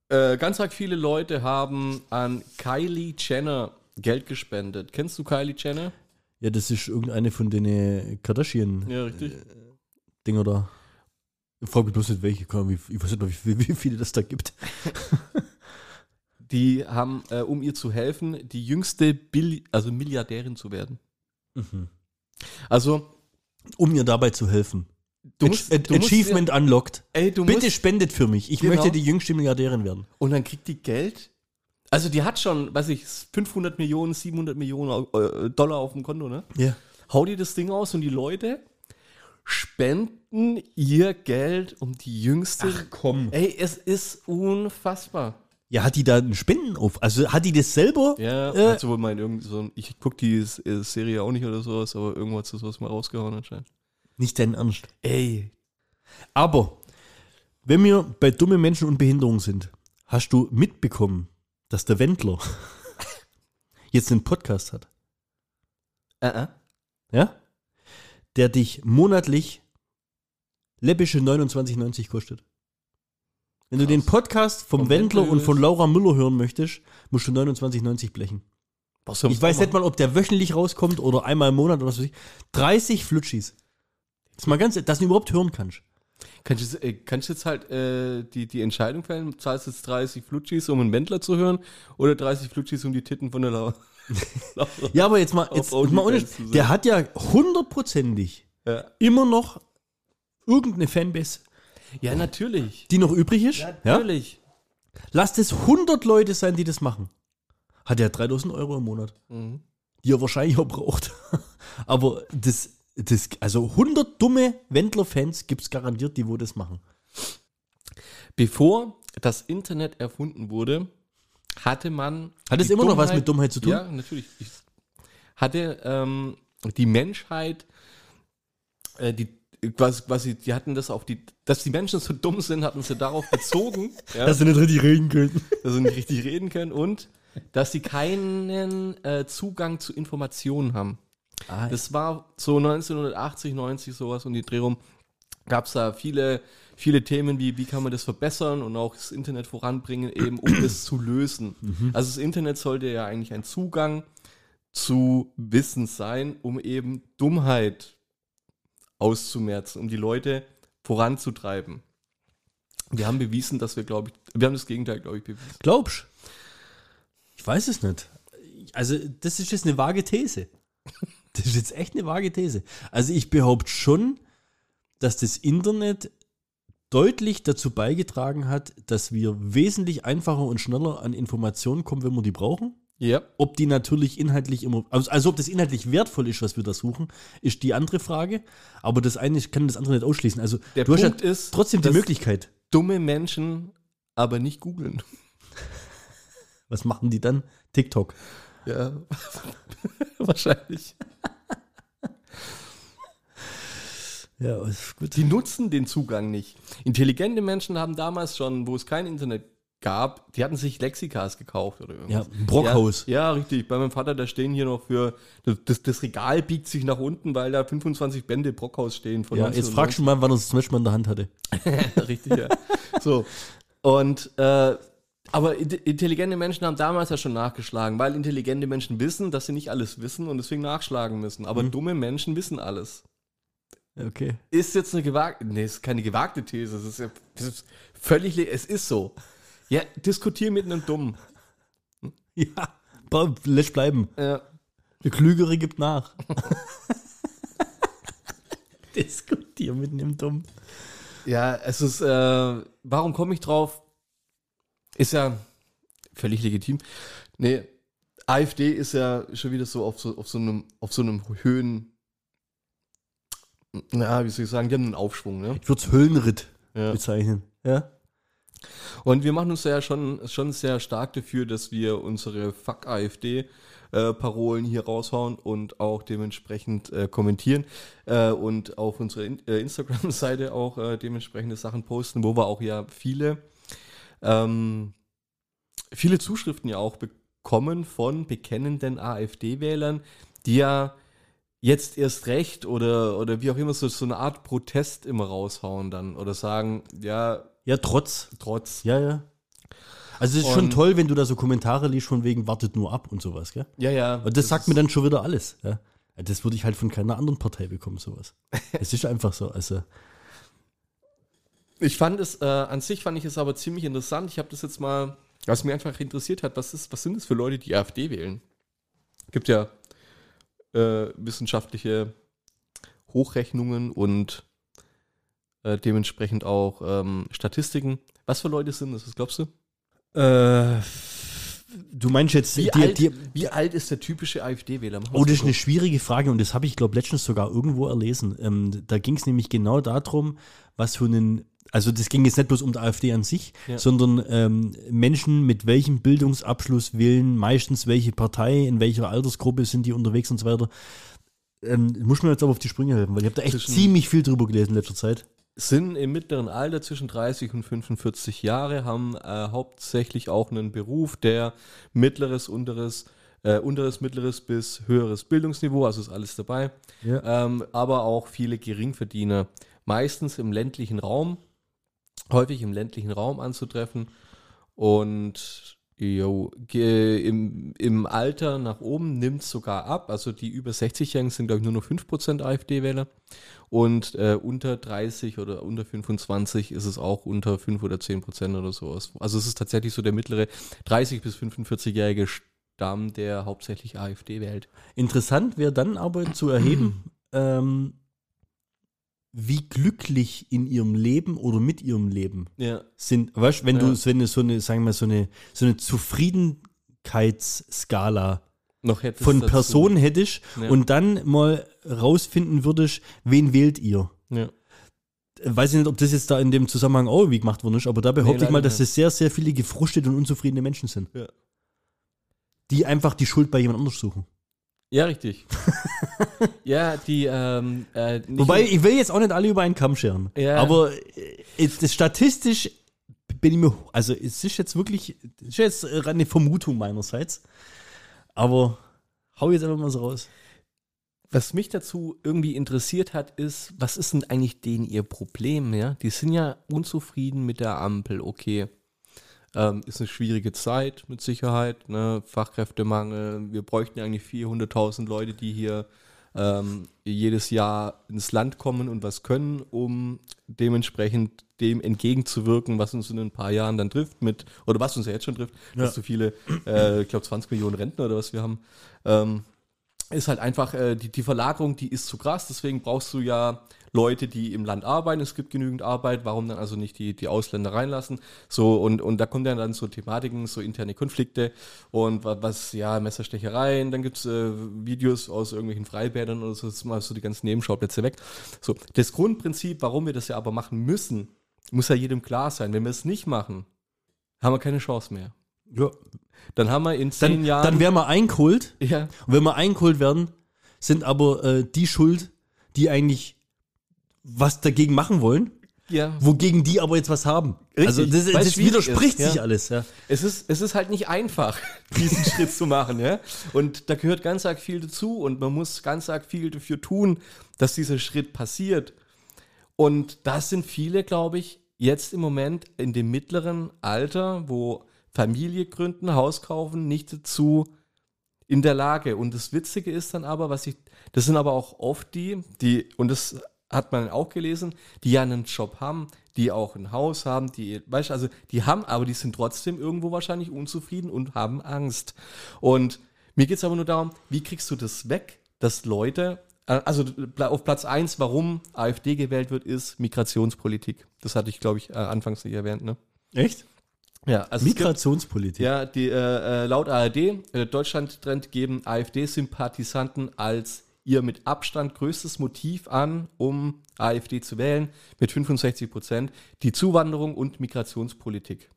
Äh, ganz arg viele Leute haben an Kylie Jenner Geld gespendet. Kennst du Kylie Jenner? Ja, das ist irgendeine von den Kardashian-Dinger Ja, richtig. da. Ich frage mich bloß nicht, welche. Ich weiß nicht, wie, wie viele das da gibt. Die haben, äh, um ihr zu helfen, die jüngste Bill also Milliardärin zu werden. Also, Um mir dabei zu helfen. Du Ach- musst, Ach- du musst Achievement unlocked. Dir, ey, du Bitte musst, spendet für mich. Ich Genau. möchte die jüngste Milliardärin werden. und dann kriegt die Geld. Also, die hat schon, weiß ich, 500 Millionen, 700 Millionen äh, Dollar auf dem Konto, ne? Ja. hau dir das Ding aus und die Leute spenden ihr Geld um die jüngste. komm. Ey, es ist unfassbar. Ja, hat die da einen Spenden auf? Also hat die das selber? Ja, Äh. sie wohl mal in irgend so ein, ich guck die äh, Serie auch nicht oder sowas, aber irgendwo hat sie sowas mal rausgehauen anscheinend. Nicht dein Ernst. Ey. Aber, wenn wir bei dumme Menschen und Behinderung sind, hast du mitbekommen, dass der Wendler jetzt einen Podcast hat? Äh, äh. Ja? Der dich monatlich läppische 29,90 kostet. Wenn du Krass. den Podcast vom, Vom Wendler Wendler und von Laura Müller hören möchtest, musst du 29,90 blechen. Ich weiß nicht mal, ob der wöchentlich rauskommt oder einmal im Monat oder was weiß ich. 30 Flutschis. Das ist mal ganz, dass du überhaupt hören kannst. Kannst du jetzt, äh, kannst jetzt halt äh, die, die Entscheidung fällen, zahlst du jetzt 30 Flutschis, um einen Wendler zu hören, oder 30 Flutschis, um die Titten von der Laura? Ja, aber jetzt mal, Auf jetzt, mal ohne, der hat ja hundertprozentig ja. immer noch irgendeine Fanbase, ja, natürlich. die noch übrig ist. Ja? Natürlich. Lass es 100 Leute sein, die das machen. Hat er 3000 Euro im Monat, Mhm. die er wahrscheinlich auch braucht. aber das, das, also 100 dumme Wendler-Fans gibt es garantiert, die wo das machen. Bevor das Internet erfunden wurde, hatte man. Hat es immer noch was mit Dummheit zu tun? Ja, natürlich. Ich hatte ähm, die Menschheit, äh, die quasi, quasi, die hatten das auf die, dass die Menschen so dumm sind, hatten sie darauf bezogen, ja, sie nicht richtig reden können. dass sie nicht richtig reden können und dass sie keinen äh, Zugang zu Informationen haben. Ah, Das war so 1980, 90 sowas und die Dreh rum. Gab es da viele, viele Themen wie, wie kann man das verbessern und auch das Internet voranbringen, eben um das zu lösen. Also das Internet sollte ja eigentlich ein Zugang zu Wissen sein, um eben Dummheit auszumerzen, um die Leute voranzutreiben. Wir haben bewiesen, dass wir, glaube ich, wir haben das Gegenteil, glaube ich, bewiesen. Glaubst Ich weiß es nicht. Also, das ist jetzt eine vage These. Das ist jetzt echt eine vage These. Also, ich behaupte schon, dass das Internet deutlich dazu beigetragen hat, dass wir wesentlich einfacher und schneller an Informationen kommen, wenn wir die brauchen. Ja. Ob die natürlich inhaltlich immer, also, also ob das inhaltlich wertvoll ist, was wir da suchen, ist die andere Frage. Aber das eine kann das andere nicht ausschließen. Also Der Punkt ja ist, trotzdem die Möglichkeit. Dumme Menschen aber nicht googeln. Was machen die dann? TikTok. Ja, wahrscheinlich. Ja, ist gut. Die nutzen den Zugang nicht. Intelligente Menschen haben damals schon, wo es kein Internet gab, die hatten sich Lexikas gekauft oder irgendwas. Ja, Brockhaus. Ja, ja, richtig. Bei meinem Vater, da stehen hier noch für, das, das Regal biegt sich nach unten, weil da 25 Bände Brockhaus stehen. Von Ja, jetzt fragst du mal, wann er das zum Beispiel mal in der Hand hatte. Richtig, ja. So. Und äh, Aber int- intelligente Menschen haben damals ja schon nachgeschlagen, weil intelligente Menschen wissen, dass sie nicht alles wissen und deswegen nachschlagen müssen. Aber dumme Menschen wissen alles. Okay. Ist jetzt eine gewagte, nee, ist keine gewagte These, es ist, ja, das ist völlig, es ist so. Ja, diskutier mit einem Dummen. Ja, ba- lässt bleiben. Ja. Der Klügere gibt nach. Diskutier mit einem Dumm. Ja, es ist, äh, warum komme ich drauf? Ist ja völlig legitim. Nee, AfD ist ja schon wieder so auf so, auf so einem, auf so einem Höhen, na, wie soll ich sagen, die haben einen Aufschwung, ne? Ich würde es Höllenritt Ja. bezeichnen. Ja? Und wir machen uns ja schon, schon sehr stark dafür, dass wir unsere Fuck-AfD-Parolen hier raushauen und auch dementsprechend äh, kommentieren äh, und auf unserer In äh, Instagram-Seite auch äh, dementsprechende Sachen posten, wo wir auch ja viele, ähm, viele Zuschriften ja auch bekommen von bekennenden AfD-Wählern, die ja jetzt erst recht oder, oder wie auch immer so, so eine Art Protest immer raushauen dann oder sagen, ja, Ja, trotz. trotz. Ja, ja. Also es ist schon Und- toll, wenn du da so Kommentare liest von wegen wartet nur ab und sowas, gell? Ja, ja. Und das, sagt mir dann schon wieder alles. Ja, Das würde ich halt von keiner anderen Partei bekommen, sowas. es ist einfach so. Also, Ich fand es, äh, an sich fand ich es aber ziemlich interessant. Ich habe das jetzt mal, was mich einfach interessiert hat, was, ist, was sind das für Leute, die AfD wählen? Gibt ja äh, wissenschaftliche Hochrechnungen und äh, dementsprechend auch ähm, Statistiken. Was für Leute sind das? Was glaubst du? äh, du meinst jetzt, Wie, die, alt, die, wie alt ist der typische AfD-Wähler? Oh, das ist eine schwierige Frage und das habe ich, glaube letztens sogar irgendwo erlesen. Ähm, da ging es nämlich genau darum, was für einen, also das ging jetzt nicht bloß um die AfD an sich, Ja. sondern ähm, Menschen mit welchem Bildungsabschluss wählen meistens welche Partei, in welcher Altersgruppe sind die unterwegs und so weiter. Ähm, muss mir jetzt aber auf die Sprünge helfen, weil ich habe da echt Zwischen- ziemlich viel drüber gelesen in letzter Zeit. sind im mittleren Alter zwischen 30 und 45 Jahre, haben äh, hauptsächlich auch einen Beruf, der mittleres, unteres, äh, unteres, mittleres bis höheres Bildungsniveau, also ist alles dabei, Ja. ähm, aber auch viele Geringverdiener, meistens im ländlichen Raum, häufig im ländlichen Raum anzutreffen und jo, im, im Alter nach oben nimmt es sogar ab. Also die über 60-Jährigen sind, glaube ich, nur noch 5% AfD-Wähler. Und äh, unter 30 oder unter 25 ist es auch unter 5 oder 10 Prozent oder sowas. Also es ist tatsächlich so der mittlere 30- bis 45-jährige Stamm, der hauptsächlich AfD wählt. Interessant wäre dann aber zu erheben, ähm, wie glücklich in ihrem Leben oder mit ihrem Leben Ja. sind, weißt wenn Ja. du wenn du so eine, sagen wir mal, so eine, so eine Zufriedenheitsskala von Personen hättest Ja. und dann mal rausfinden würdest, wen wählt ihr? Ja. Weiß ich nicht, ob das jetzt da in dem Zusammenhang auch irgendwie gemacht worden ist, aber da behaupte Nee, ich mal, dass es sehr, sehr viele gefrustete und unzufriedene Menschen sind. Die einfach die Schuld bei jemand anders suchen. Ja, richtig. ja, die, ähm, äh, Wobei, ich will jetzt auch nicht alle über einen Kamm scheren. Ja. Aber äh, das statistisch bin ich mir, also es ist jetzt wirklich, es ist jetzt eine Vermutung meinerseits. Aber hau jetzt einfach mal so raus. Was mich dazu irgendwie interessiert hat, ist, was ist denn eigentlich denen ihr Problem, ja? Die sind ja unzufrieden mit der Ampel, okay. Ähm, ist eine schwierige Zeit mit Sicherheit, ne? Fachkräftemangel. Wir bräuchten ja eigentlich 400.000 Leute, die hier ähm, jedes Jahr ins Land kommen und was können, um dementsprechend dem entgegenzuwirken, was uns in ein paar Jahren dann trifft, mit, oder was uns ja jetzt schon trifft, Ja. dass so viele, äh, ich glaube 20 Millionen Rentner oder was wir haben. Ähm, ist halt einfach, äh, die, die Verlagerung, die ist zu krass, deswegen brauchst du ja Leute, die im Land arbeiten, es gibt genügend Arbeit, warum dann also nicht die, die Ausländer reinlassen? So, und, und da kommen ja dann so Thematiken, so interne Konflikte und wa- was, ja, Messerstechereien, dann gibt's äh, Videos aus irgendwelchen Freibädern oder so, das ist mal so die ganzen Nebenschauplätze weg. So, das Grundprinzip, warum wir das ja aber machen müssen, muss ja jedem klar sein. Wenn wir es nicht machen, haben wir keine Chance mehr. Ja. Dann haben wir in zehn Dann, Jahren. dann werden wir eingeholt. ja, Und wenn wir eingeholt werden, sind aber äh, die schuld, die eigentlich was dagegen machen wollen, ja, wogegen die aber jetzt was haben. Richtig, also das, das widerspricht ist, sich ja. alles. Ja. Es ist, es ist halt nicht einfach, diesen Schritt zu machen, ja. Und da gehört ganz arg viel dazu und man muss ganz arg viel dafür tun, dass dieser Schritt passiert. Und das sind viele, glaube ich, jetzt im Moment in dem mittleren Alter, wo Familie gründen, Haus kaufen, nicht dazu in der Lage. Und das Witzige ist dann aber, was ich, das sind aber auch oft die, die, und das hat man auch gelesen, die ja einen Job haben, die auch ein Haus haben, die, weißt du, also die haben, aber die sind trotzdem irgendwo wahrscheinlich unzufrieden und haben Angst. Und mir geht es aber nur darum, wie kriegst du das weg, dass Leute, äh, also auf Platz eins, warum AfD gewählt wird, ist Migrationspolitik. Das hatte ich, glaube ich, äh, anfangs nicht erwähnt, ne? Echt? Ja, also es gibt- Migrationspolitik. ja, die, äh, äh, laut ARD, äh, Deutschland-Trend geben AfD-Sympathisanten als ihr mit Abstand größtes Motiv an, um AfD zu wählen, mit 65 Prozent, die Zuwanderung und Migrationspolitik.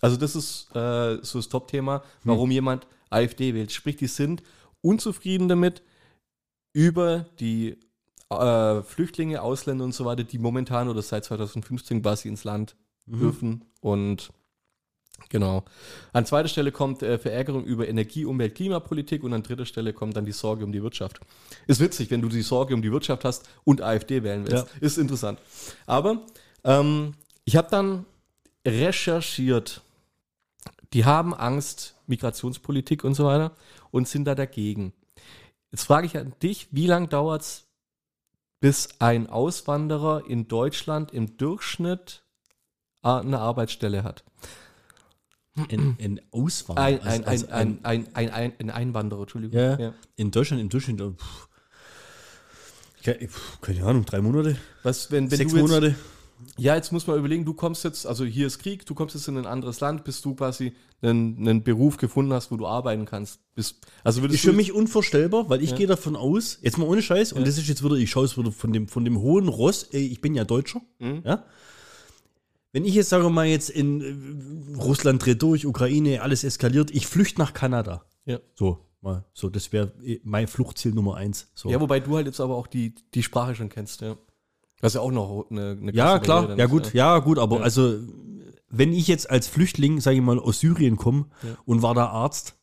Also das ist äh, so das Top-Thema, warum jemand AfD wählt. Sprich, die sind unzufrieden damit über die äh, Flüchtlinge, Ausländer und so weiter, die momentan oder seit 2015 quasi ins Land dürfen und Genau. An zweiter Stelle kommt äh, Verärgerung über Energie, Umwelt, Klimapolitik und an dritter Stelle kommt dann die Sorge um die Wirtschaft. Ist witzig, wenn du die Sorge um die Wirtschaft hast und AfD wählen willst. Ist interessant. Aber ähm, ich habe dann recherchiert. Die haben Angst, Migrationspolitik und so weiter und sind da dagegen. Jetzt frage ich an dich, wie lange dauert es, bis ein Auswanderer in Deutschland im Durchschnitt äh, eine Arbeitsstelle hat? Ein, ein Auswanderer. Ein, ein, also- ein, ein, ein, ein, ein, ein Einwanderer, Entschuldigung. Ja, ja. In Deutschland im Durchschnitt, äh, pff, ke- pff, keine Ahnung, drei Monate, Was, wenn, wenn sechs jetzt, Monate. Ja, jetzt muss man überlegen, du kommst jetzt, also hier ist Krieg, du kommst jetzt in ein anderes Land, bis du quasi einen, einen Beruf gefunden hast, wo du arbeiten kannst. Bis, also Ist für mich unvorstellbar, weil ich Ja. gehe davon aus, jetzt mal ohne Scheiß, und das ist jetzt wieder, ich schaue es wieder von dem, von dem hohen Ross, ey, ich bin ja Deutscher, Mhm. ja. Wenn ich jetzt, sagen wir mal, jetzt in äh, Russland dreht durch, Ukraine, alles eskaliert, ich flüchte nach Kanada. Ja. So, mal, so, das wäre äh, mein Fluchtziel Nummer eins. So. Ja, wobei du halt jetzt aber auch die, die Sprache schon kennst, ja. Das ist ja auch noch eine, eine Ja, klar, ja gut, ja gut, aber Ja. also wenn ich jetzt als Flüchtling, sage ich mal, aus Syrien komme Ja. und war da Arzt,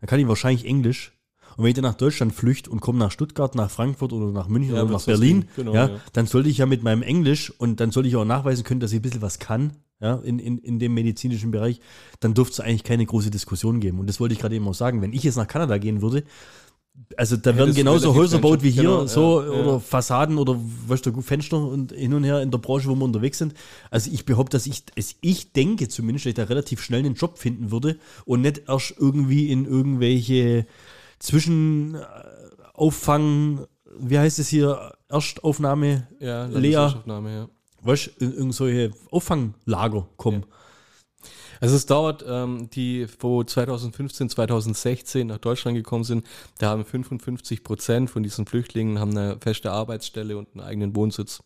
dann kann ich wahrscheinlich Englisch. Und wenn ich dann nach Deutschland flüchte und komme nach Stuttgart, nach Frankfurt oder nach München Ja, oder nach Berlin. Genau, ja, ja. dann sollte ich ja mit meinem Englisch und dann sollte ich auch nachweisen können, dass ich ein bisschen was kann, ja, in, in, in dem medizinischen Bereich, dann dürfte es eigentlich keine große Diskussion geben. Und das wollte ich gerade eben auch sagen. Wenn ich jetzt nach Kanada gehen würde, also da werden genauso Häuser gebaut wie hier, genau, so ja, oder ja. Fassaden oder weißt du, Fenster und hin und her in der Branche, wo wir unterwegs sind. Also ich behaupte, dass ich, es- ich denke zumindest, dass ich da relativ schnell einen Job finden würde und nicht erst irgendwie in irgendwelche Zwischenauffang, wie heißt es hier, Erstaufnahme, Ja, Lea. Landeswirtschaftsnahme, ja. weißt du, in irgend solche Auffanglager kommen. Also es dauert, ähm, die wo 2015, 2016 nach Deutschland gekommen sind, da haben 55 Prozent von diesen Flüchtlingen haben eine feste Arbeitsstelle und einen eigenen Wohnsitz.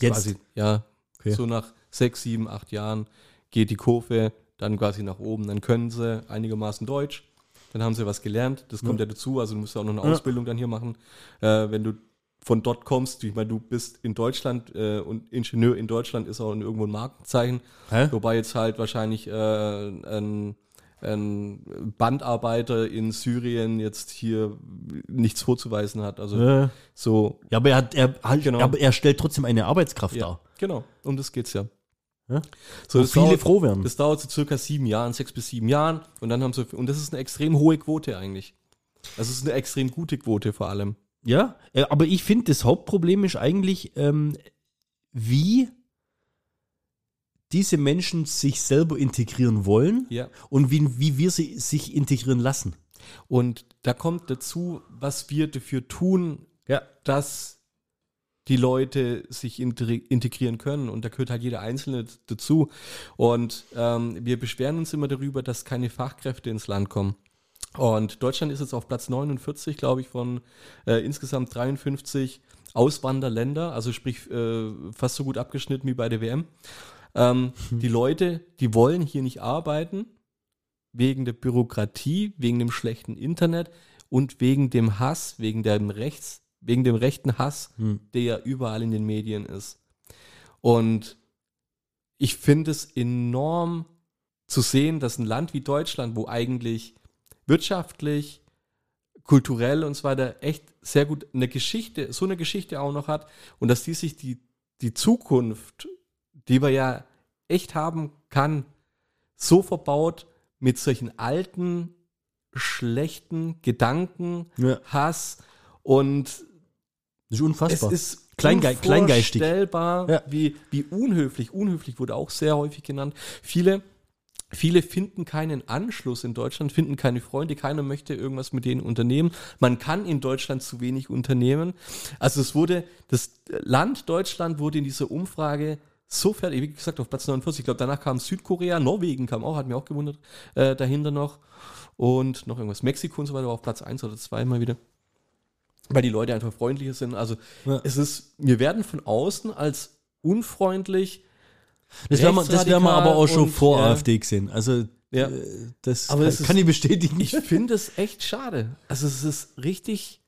Jetzt, Quasi, ja. Okay. So nach sechs, sieben, acht Jahren geht die Kurve dann quasi nach oben. Dann können sie einigermaßen Deutsch. Dann haben sie was gelernt. Das kommt ja, dazu. Also du musst ja auch noch eine Ja. Ausbildung dann hier machen. Äh, wenn du von dort kommst, ich meine, du bist in Deutschland äh, und Ingenieur in Deutschland ist auch irgendwo ein Markenzeichen. Hä? Wobei jetzt halt wahrscheinlich äh, ein, ein Bandarbeiter in Syrien jetzt hier nichts vorzuweisen hat. Also Äh, so, ja, aber er, hat, er, halt, Genau. aber er stellt trotzdem eine Arbeitskraft ja, dar. genau. Um das geht's ja. Ja? So, Wo viele dauert, froh werden. das dauert so circa sieben Jahren, sechs bis sieben Jahren. Und dann haben sie, und das ist eine extrem hohe Quote eigentlich. Das ist eine extrem gute Quote vor allem. Ja, äh, aber ich finde, das Hauptproblem ist eigentlich, ähm, wie diese Menschen sich selber integrieren wollen Ja. und wie, wie wir sie sich integrieren lassen. Und da kommt dazu, was wir dafür tun, Ja. dass die Leute sich integ- integrieren können. Und da gehört halt jeder Einzelne dazu. Und ähm, wir beschweren uns immer darüber, dass keine Fachkräfte ins Land kommen. Und Deutschland ist jetzt auf Platz 49, glaube ich, von äh, insgesamt 53 Auswanderländer, also sprich äh, fast so gut abgeschnitten wie bei der WM. Ähm, Die Leute, die wollen hier nicht arbeiten, wegen der Bürokratie, wegen dem schlechten Internet und wegen dem Hass, wegen dem Rechts, wegen dem rechten Hass, Hm. der ja überall in den Medien ist. Und ich finde es enorm zu sehen, dass ein Land wie Deutschland, wo eigentlich wirtschaftlich, kulturell und so weiter echt sehr gut eine Geschichte, so eine Geschichte auch noch hat und dass die sich die, die Zukunft, die wir ja echt haben kann, so verbaut mit solchen alten, schlechten Gedanken, Ja. Hass und Das ist unfassbar. es ist Kleingei- kleingeistig. unvorstellbar, Ja. wie, wie unhöflich. Unhöflich wurde auch sehr häufig genannt. Viele, viele finden keinen Anschluss in Deutschland, finden keine Freunde, keiner möchte irgendwas mit denen unternehmen. Man kann in Deutschland zu wenig unternehmen. Also es wurde, das Land Deutschland wurde in dieser Umfrage so fertig, wie gesagt, auf Platz 49. Ich glaube, danach kam Südkorea, Norwegen kam auch, hat mich auch gewundert, äh, dahinter noch. Und noch irgendwas. Mexiko und so weiter war auf Platz 1 oder 2 mal wieder weil die Leute einfach freundlicher sind. Also Ja. es ist, wir werden von außen als unfreundlich. das werden wir, das werden wir aber auch schon und, vor ja. AfD gesehen. Also Ja. äh, das Aber kann, ist- kann ich bestätigen. Ich finde es echt schade. Also es ist richtig,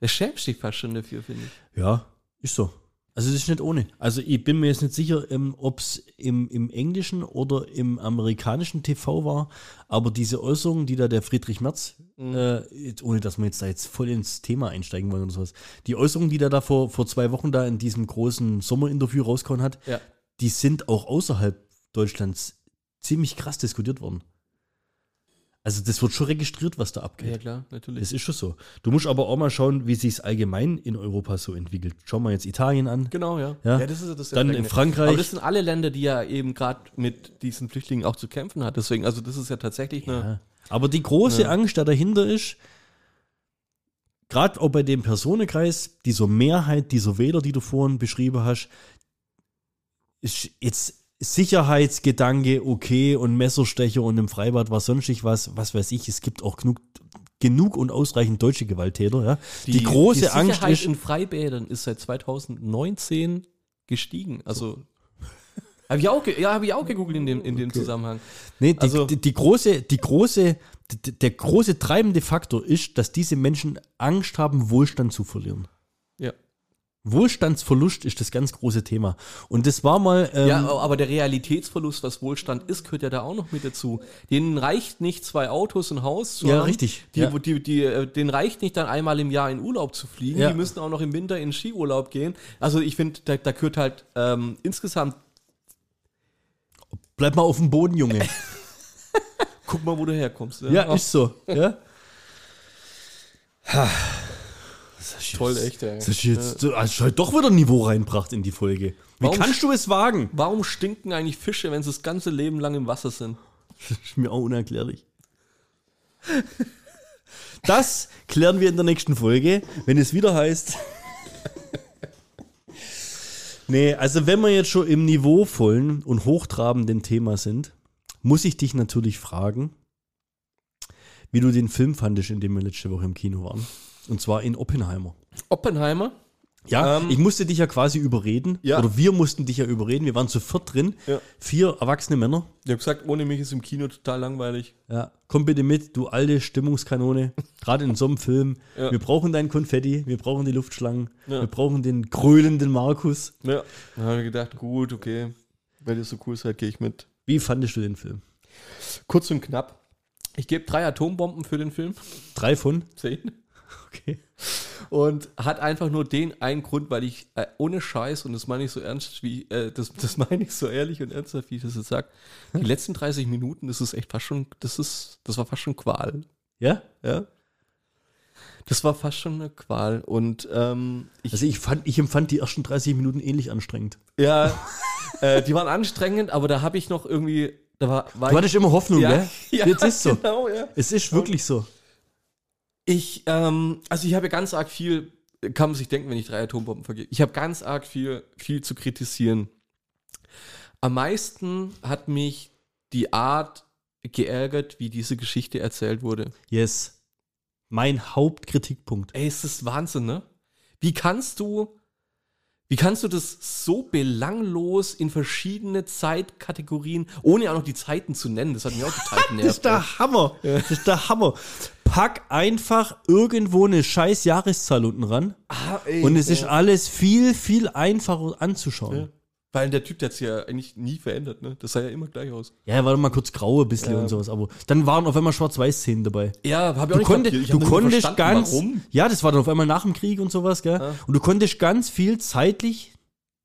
der schämt sich fast schon dafür, finde ich. Ja, ist so. Also es ist nicht ohne. Also ich bin mir jetzt nicht sicher, ähm, ob es im, im englischen oder im amerikanischen TV war, aber diese Äußerung, die da der Friedrich Merz, äh, jetzt, ohne dass wir jetzt da jetzt voll ins Thema einsteigen wollen oder sowas, die Äußerung, die der da vor, vor zwei Wochen da in diesem großen Sommerinterview rausgehauen hat, Ja. die sind auch außerhalb Deutschlands ziemlich krass diskutiert worden. Also das wird schon registriert, was da abgeht. Ja, klar, natürlich. Das ist schon so. Du musst aber auch mal schauen, wie sich allgemein in Europa so entwickelt. Schau mal jetzt Italien an. Genau, ja. Ja. das ist das Dann in. Frankreich. Aber das sind alle Länder, die ja eben gerade mit diesen Flüchtlingen auch zu kämpfen hat. Deswegen, also das ist ja tatsächlich eine. Ja. Aber die große Ja. Angst, die dahinter ist, gerade auch bei dem Personenkreis, dieser Mehrheit dieser Wähler, die du vorhin beschrieben hast, ist jetzt Sicherheitsgedanke okay und Messerstecher und im Freibad was sonstig was, was weiß ich, es gibt auch genug, genug und ausreichend deutsche Gewalttäter. Ja. Die, große die Angst ist, in Freibädern ist seit 2019 gestiegen. Also habe ich auch, ja, habe ich auch gegoogelt in dem, in dem Zusammenhang. Nee, die, Also- die, die große, die große, der große treibende Faktor ist, dass diese Menschen Angst haben, Wohlstand zu verlieren. Ja. Wohlstandsverlust ist das ganz große Thema. Und das war mal. Ähm, Ja, aber der Realitätsverlust, was Wohlstand ist, gehört ja da auch noch mit dazu. Denen reicht nicht zwei Autos, ein Haus zu Ja, haben. richtig. Die, Ja. die, die, äh, denen reicht nicht dann einmal im Jahr in Urlaub zu fliegen. Ja. Die müssen auch noch im Winter in Skiurlaub gehen. Also ich finde, da, da gehört halt ähm, insgesamt, bleib mal auf dem Boden, Junge. guck mal, wo du herkommst. ja, Auch ist so. Ja. Das ist toll, echt. Ey. Das ist jetzt so, also halt doch wieder Niveau reinbracht in die Folge. Wie Warum kannst du es wagen? Warum stinken eigentlich Fische, wenn sie das ganze Leben lang im Wasser sind? Das ist mir auch unerklärlich. Das klären wir in der nächsten Folge, wenn es wieder heißt. Nee, also wenn wir jetzt schon im niveauvollen und hochtrabenden Thema sind, muss ich dich natürlich fragen, wie du den Film fandest, in dem wir letzte Woche im Kino waren. Und zwar in Oppenheimer. Oppenheimer? Ja, Ähm, ich musste dich ja quasi überreden. Ja. Oder wir mussten dich ja überreden. Wir waren zu viert drin. Ja. Vier erwachsene Männer. Ich habe gesagt, ohne mich ist im Kino total langweilig. Ja, komm bitte mit, du alte Stimmungskanone. Gerade in so einem Film. Ja. Wir brauchen dein Konfetti, wir brauchen die Luftschlangen, wir brauchen den grölenden Markus. Ja. Dann habe ich gedacht, gut, okay. Weil ihr so cool seid, gehe ich mit. Wie fandest du den Film? Kurz und knapp. Ich gebe drei Atombomben für den Film. Drei von? Zehn. Okay. Und hat einfach nur den einen Grund, weil ich äh, ohne Scheiß, und das meine ich so ernst, wie, äh, das, das meine ich so ehrlich und ernsthaft, wie ich das jetzt sage. Die letzten 30 Minuten, das ist echt fast schon, das ist, das war fast schon Qual. Ja? Ja. Das war fast schon eine Qual. Und ähm, ich, Also ich fand, ich empfand die ersten 30 Minuten ähnlich anstrengend. ja, äh, die waren anstrengend, aber da habe ich noch irgendwie, da war, war Du hattest immer Hoffnung, ja, gell? ja, Jetzt ist so. Genau, ja. Es ist wirklich so. Ich, ähm, also ich habe ganz arg viel, kann man sich denken, wenn ich drei Atombomben vergebe. Ich habe ganz arg viel, viel zu kritisieren. Am meisten hat mich die Art geärgert, wie diese Geschichte erzählt wurde. Yes. Mein Hauptkritikpunkt. Ey, es ist Wahnsinn, ne? Wie kannst du, wie kannst du das so belanglos in verschiedene Zeitkategorien, ohne auch noch die Zeiten zu nennen, das hat mich auch total genervt. Das ist der Hammer. Das ist der Hammer. Pack einfach irgendwo eine scheiß Jahreszahl unten ran Ah, ey, und es oh. ist alles viel, viel einfacher anzuschauen. Ja. Weil der Typ, der hat sich ja eigentlich nie verändert, ne? Das sah ja immer gleich aus. Ja, er war mal kurz grau ein bisschen Ja. und sowas, aber dann waren auf einmal Schwarz-Weiß-Szenen dabei. Ja, habe Du, konntest. Ich du hab konntest ganz, Warum? ja, das war dann auf einmal nach dem Krieg und sowas, gell? Ja. Und du konntest ganz viel zeitlich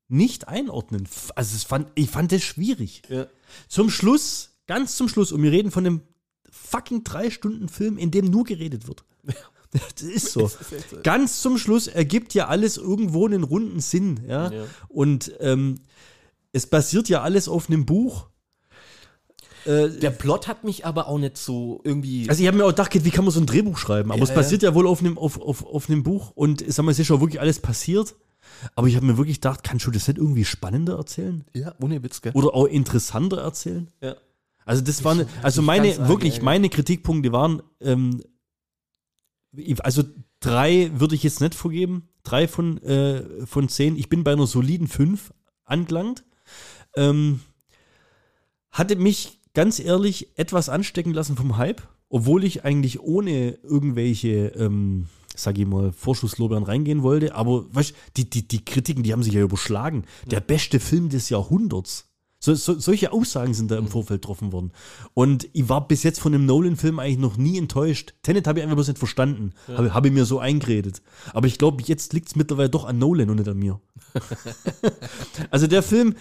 nicht einordnen. Also es fand, ich fand das schwierig. Ja. Zum Schluss Ganz zum Schluss. Und wir reden von einem fucking drei Stunden Film, in dem nur geredet wird. Das ist so. Ganz zum Schluss ergibt ja alles irgendwo einen runden Sinn. Ja? Ja. Und ähm, es basiert ja alles auf einem Buch. Äh, Der Plot hat mich aber auch nicht so irgendwie. also ich habe mir auch gedacht, wie kann man so ein Drehbuch schreiben? Aber Ja, es basiert ja, wohl auf einem, auf, auf, auf einem Buch und sag mal, es ist schon wirklich alles passiert. Aber ich habe mir wirklich gedacht, kannst du das nicht irgendwie spannender erzählen? ja, ohne Witz, gell? Oder auch interessanter erzählen? Ja. Also das waren, also meine, wirklich, meine Kritikpunkte waren, ähm, also drei würde ich jetzt nicht vergeben, drei von, äh, von zehn. Ich bin bei einer soliden fünf angelangt. Ähm, hatte mich ganz ehrlich etwas anstecken lassen vom Hype, obwohl ich eigentlich ohne irgendwelche, ähm, sag ich mal, Vorschusslorbeeren reingehen wollte. Aber weißt, die, die, die Kritiken, die haben sich ja überschlagen. Der beste Film des Jahrhunderts. So, so, solche Aussagen sind da im Vorfeld getroffen worden. Und ich war bis jetzt von dem Nolan-Film eigentlich noch nie enttäuscht. Tenet habe ich einfach bloß nicht verstanden. Habe, habe ich mir so eingeredet. Aber ich glaube, jetzt liegt es mittlerweile doch an Nolan und nicht an mir. also der Film,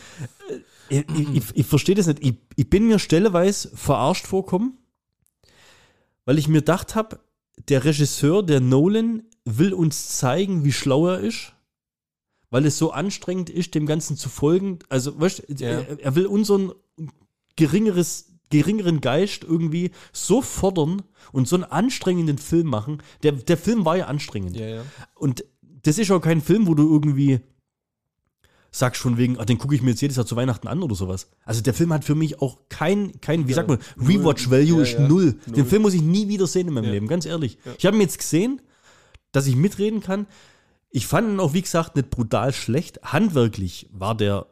äh, ich, ich, ich verstehe das nicht. Ich, ich bin mir stelleweise verarscht vorkommen, weil ich mir gedacht habe, der Regisseur, der Nolan, will uns zeigen, wie schlau er ist weil es so anstrengend ist, dem Ganzen zu folgen. Also, weißt du, Ja. er, er will unseren geringeres, geringeren Geist irgendwie so fordern und so einen anstrengenden Film machen. Der, der Film war ja anstrengend. Ja, ja. Und das ist auch kein Film, wo du irgendwie sagst von wegen, ah, den gucke ich mir jetzt jedes Jahr zu Weihnachten an oder sowas. Also der Film hat für mich auch kein, kein wie sagt man, Rewatch-Value Ja, ist ja. null. Null. Den Film muss ich nie wieder sehen in meinem Ja. Leben, ganz ehrlich. Ich habe ihn jetzt gesehen, dass ich mitreden kann. Ich fand ihn auch, wie gesagt, nicht brutal schlecht. Handwerklich war der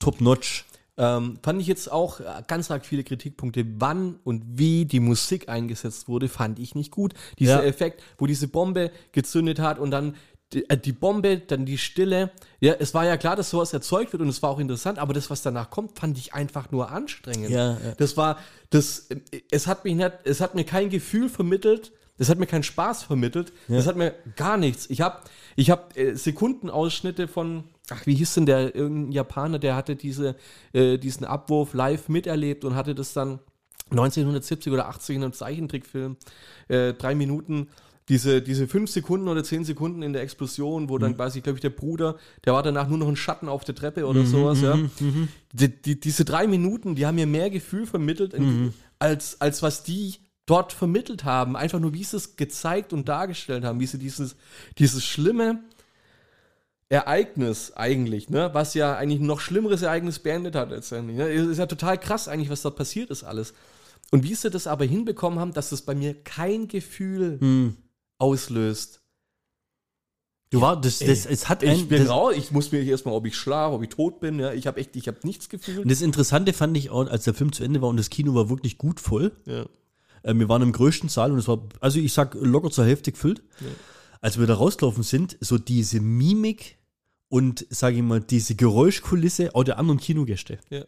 top-notch. Ähm, fand ich jetzt auch äh, ganz arg viele Kritikpunkte. Wann und wie die Musik eingesetzt wurde, fand ich nicht gut. Dieser Ja. Effekt, wo diese Bombe gezündet hat und dann die, äh, die Bombe, dann die Stille. Ja, es war ja klar, dass sowas erzeugt wird und es war auch interessant, aber das, was danach kommt, fand ich einfach nur anstrengend. Ja, ja. Das war, das, äh, es hat mich nicht, es hat mir kein Gefühl vermittelt, es hat mir keinen Spaß vermittelt, das hat mir gar nichts. Ich habe ich hab, äh, Sekundenausschnitte von, ach, wie hieß denn der, irgendein Japaner, der hatte diese, äh, diesen Abwurf live miterlebt und hatte das dann 1970 oder 80 in einem Zeichentrickfilm, äh, drei Minuten, diese, diese fünf Sekunden oder zehn Sekunden in der Explosion, wo dann quasi, glaube ich, der Bruder, der war danach nur noch ein Schatten auf der Treppe oder sowas, ja. Die, die, diese drei Minuten, die haben mir mehr Gefühl vermittelt, in, als, als was die dort vermittelt haben. Einfach nur, wie sie es gezeigt und dargestellt haben, wie sie dieses, dieses schlimme Ereignis eigentlich, ne, was ja eigentlich ein noch schlimmeres Ereignis beendet hat letztendlich. Ne? Ist ja total krass eigentlich, was dort passiert ist alles. Und wie sie das aber hinbekommen haben, dass es bei mir kein Gefühl Hm. auslöst. Du war, das, das, es hat Ich ein, bin das, raus, ich muss mir erstmal, ob ich schlafe, ob ich tot bin, ja, ich habe echt, ich habe nichts gefühlt. Und das Interessante fand ich auch, als der Film zu Ende war und das Kino war wirklich gut voll. Ja. Äh, wir waren im größten Saal und es war, also ich sag, locker zur Hälfte gefüllt. Als wir da rausgelaufen sind, so diese Mimik und, sage ich mal, diese Geräuschkulisse auch der anderen Kinogäste. Ja.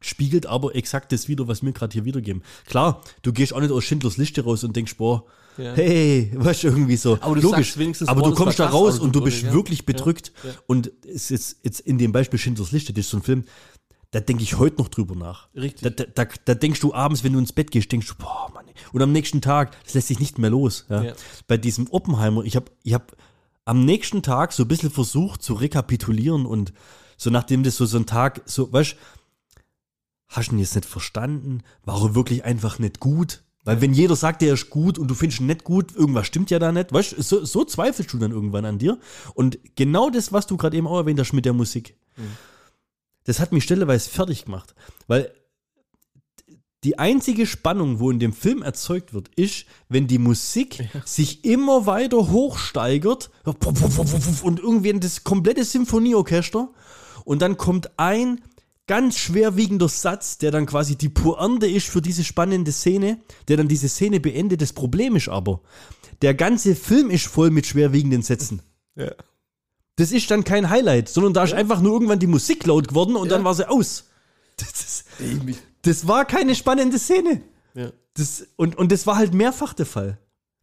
Spiegelt aber exakt das wieder, was wir gerade hier wiedergeben. Klar, du gehst auch nicht aus Schindlers Liste raus und denkst, boah, Ja. hey, was irgendwie so. Aber du wenigstens, aber boah, du kommst da raus und du bist ja. wirklich Ja. bedrückt. Ja. Und es ist jetzt in dem Beispiel Schindlers Liste, das ist so ein Film, da denke ich heute noch drüber nach. Richtig. Da, da, da, da denkst du abends, wenn du ins Bett gehst, denkst du, boah, Mann. Und am nächsten Tag, das lässt sich nicht mehr los. Ja. Ja. Bei diesem Oppenheimer, ich habe ich hab am nächsten Tag so ein bisschen versucht zu rekapitulieren und so nachdem das so, so ein Tag, so, weißt hast du ihn jetzt nicht verstanden? War er wirklich einfach nicht gut? Weil wenn jeder sagt, er ist gut und du findest ihn nicht gut, irgendwas stimmt ja da nicht. Weißt du, so, so zweifelst du dann irgendwann an dir. Und genau das, was du gerade eben auch erwähnt hast mit der Musik, das hat mich stelleweise fertig gemacht. Weil die einzige Spannung, wo in dem Film erzeugt wird, ist, wenn die Musik sich immer weiter hochsteigert und irgendwie in das komplette Symphonieorchester und dann kommt ein ganz schwerwiegender Satz, der dann quasi die Pointe ist für diese spannende Szene, der dann diese Szene beendet. Das Problem ist aber, der ganze Film ist voll mit schwerwiegenden Sätzen. Ja. Das ist dann kein Highlight, sondern da ist einfach nur irgendwann die Musik laut geworden und Ja. dann war sie aus. Das, ist, das war keine spannende Szene. Ja. Das, und, und das war halt mehrfach der Fall.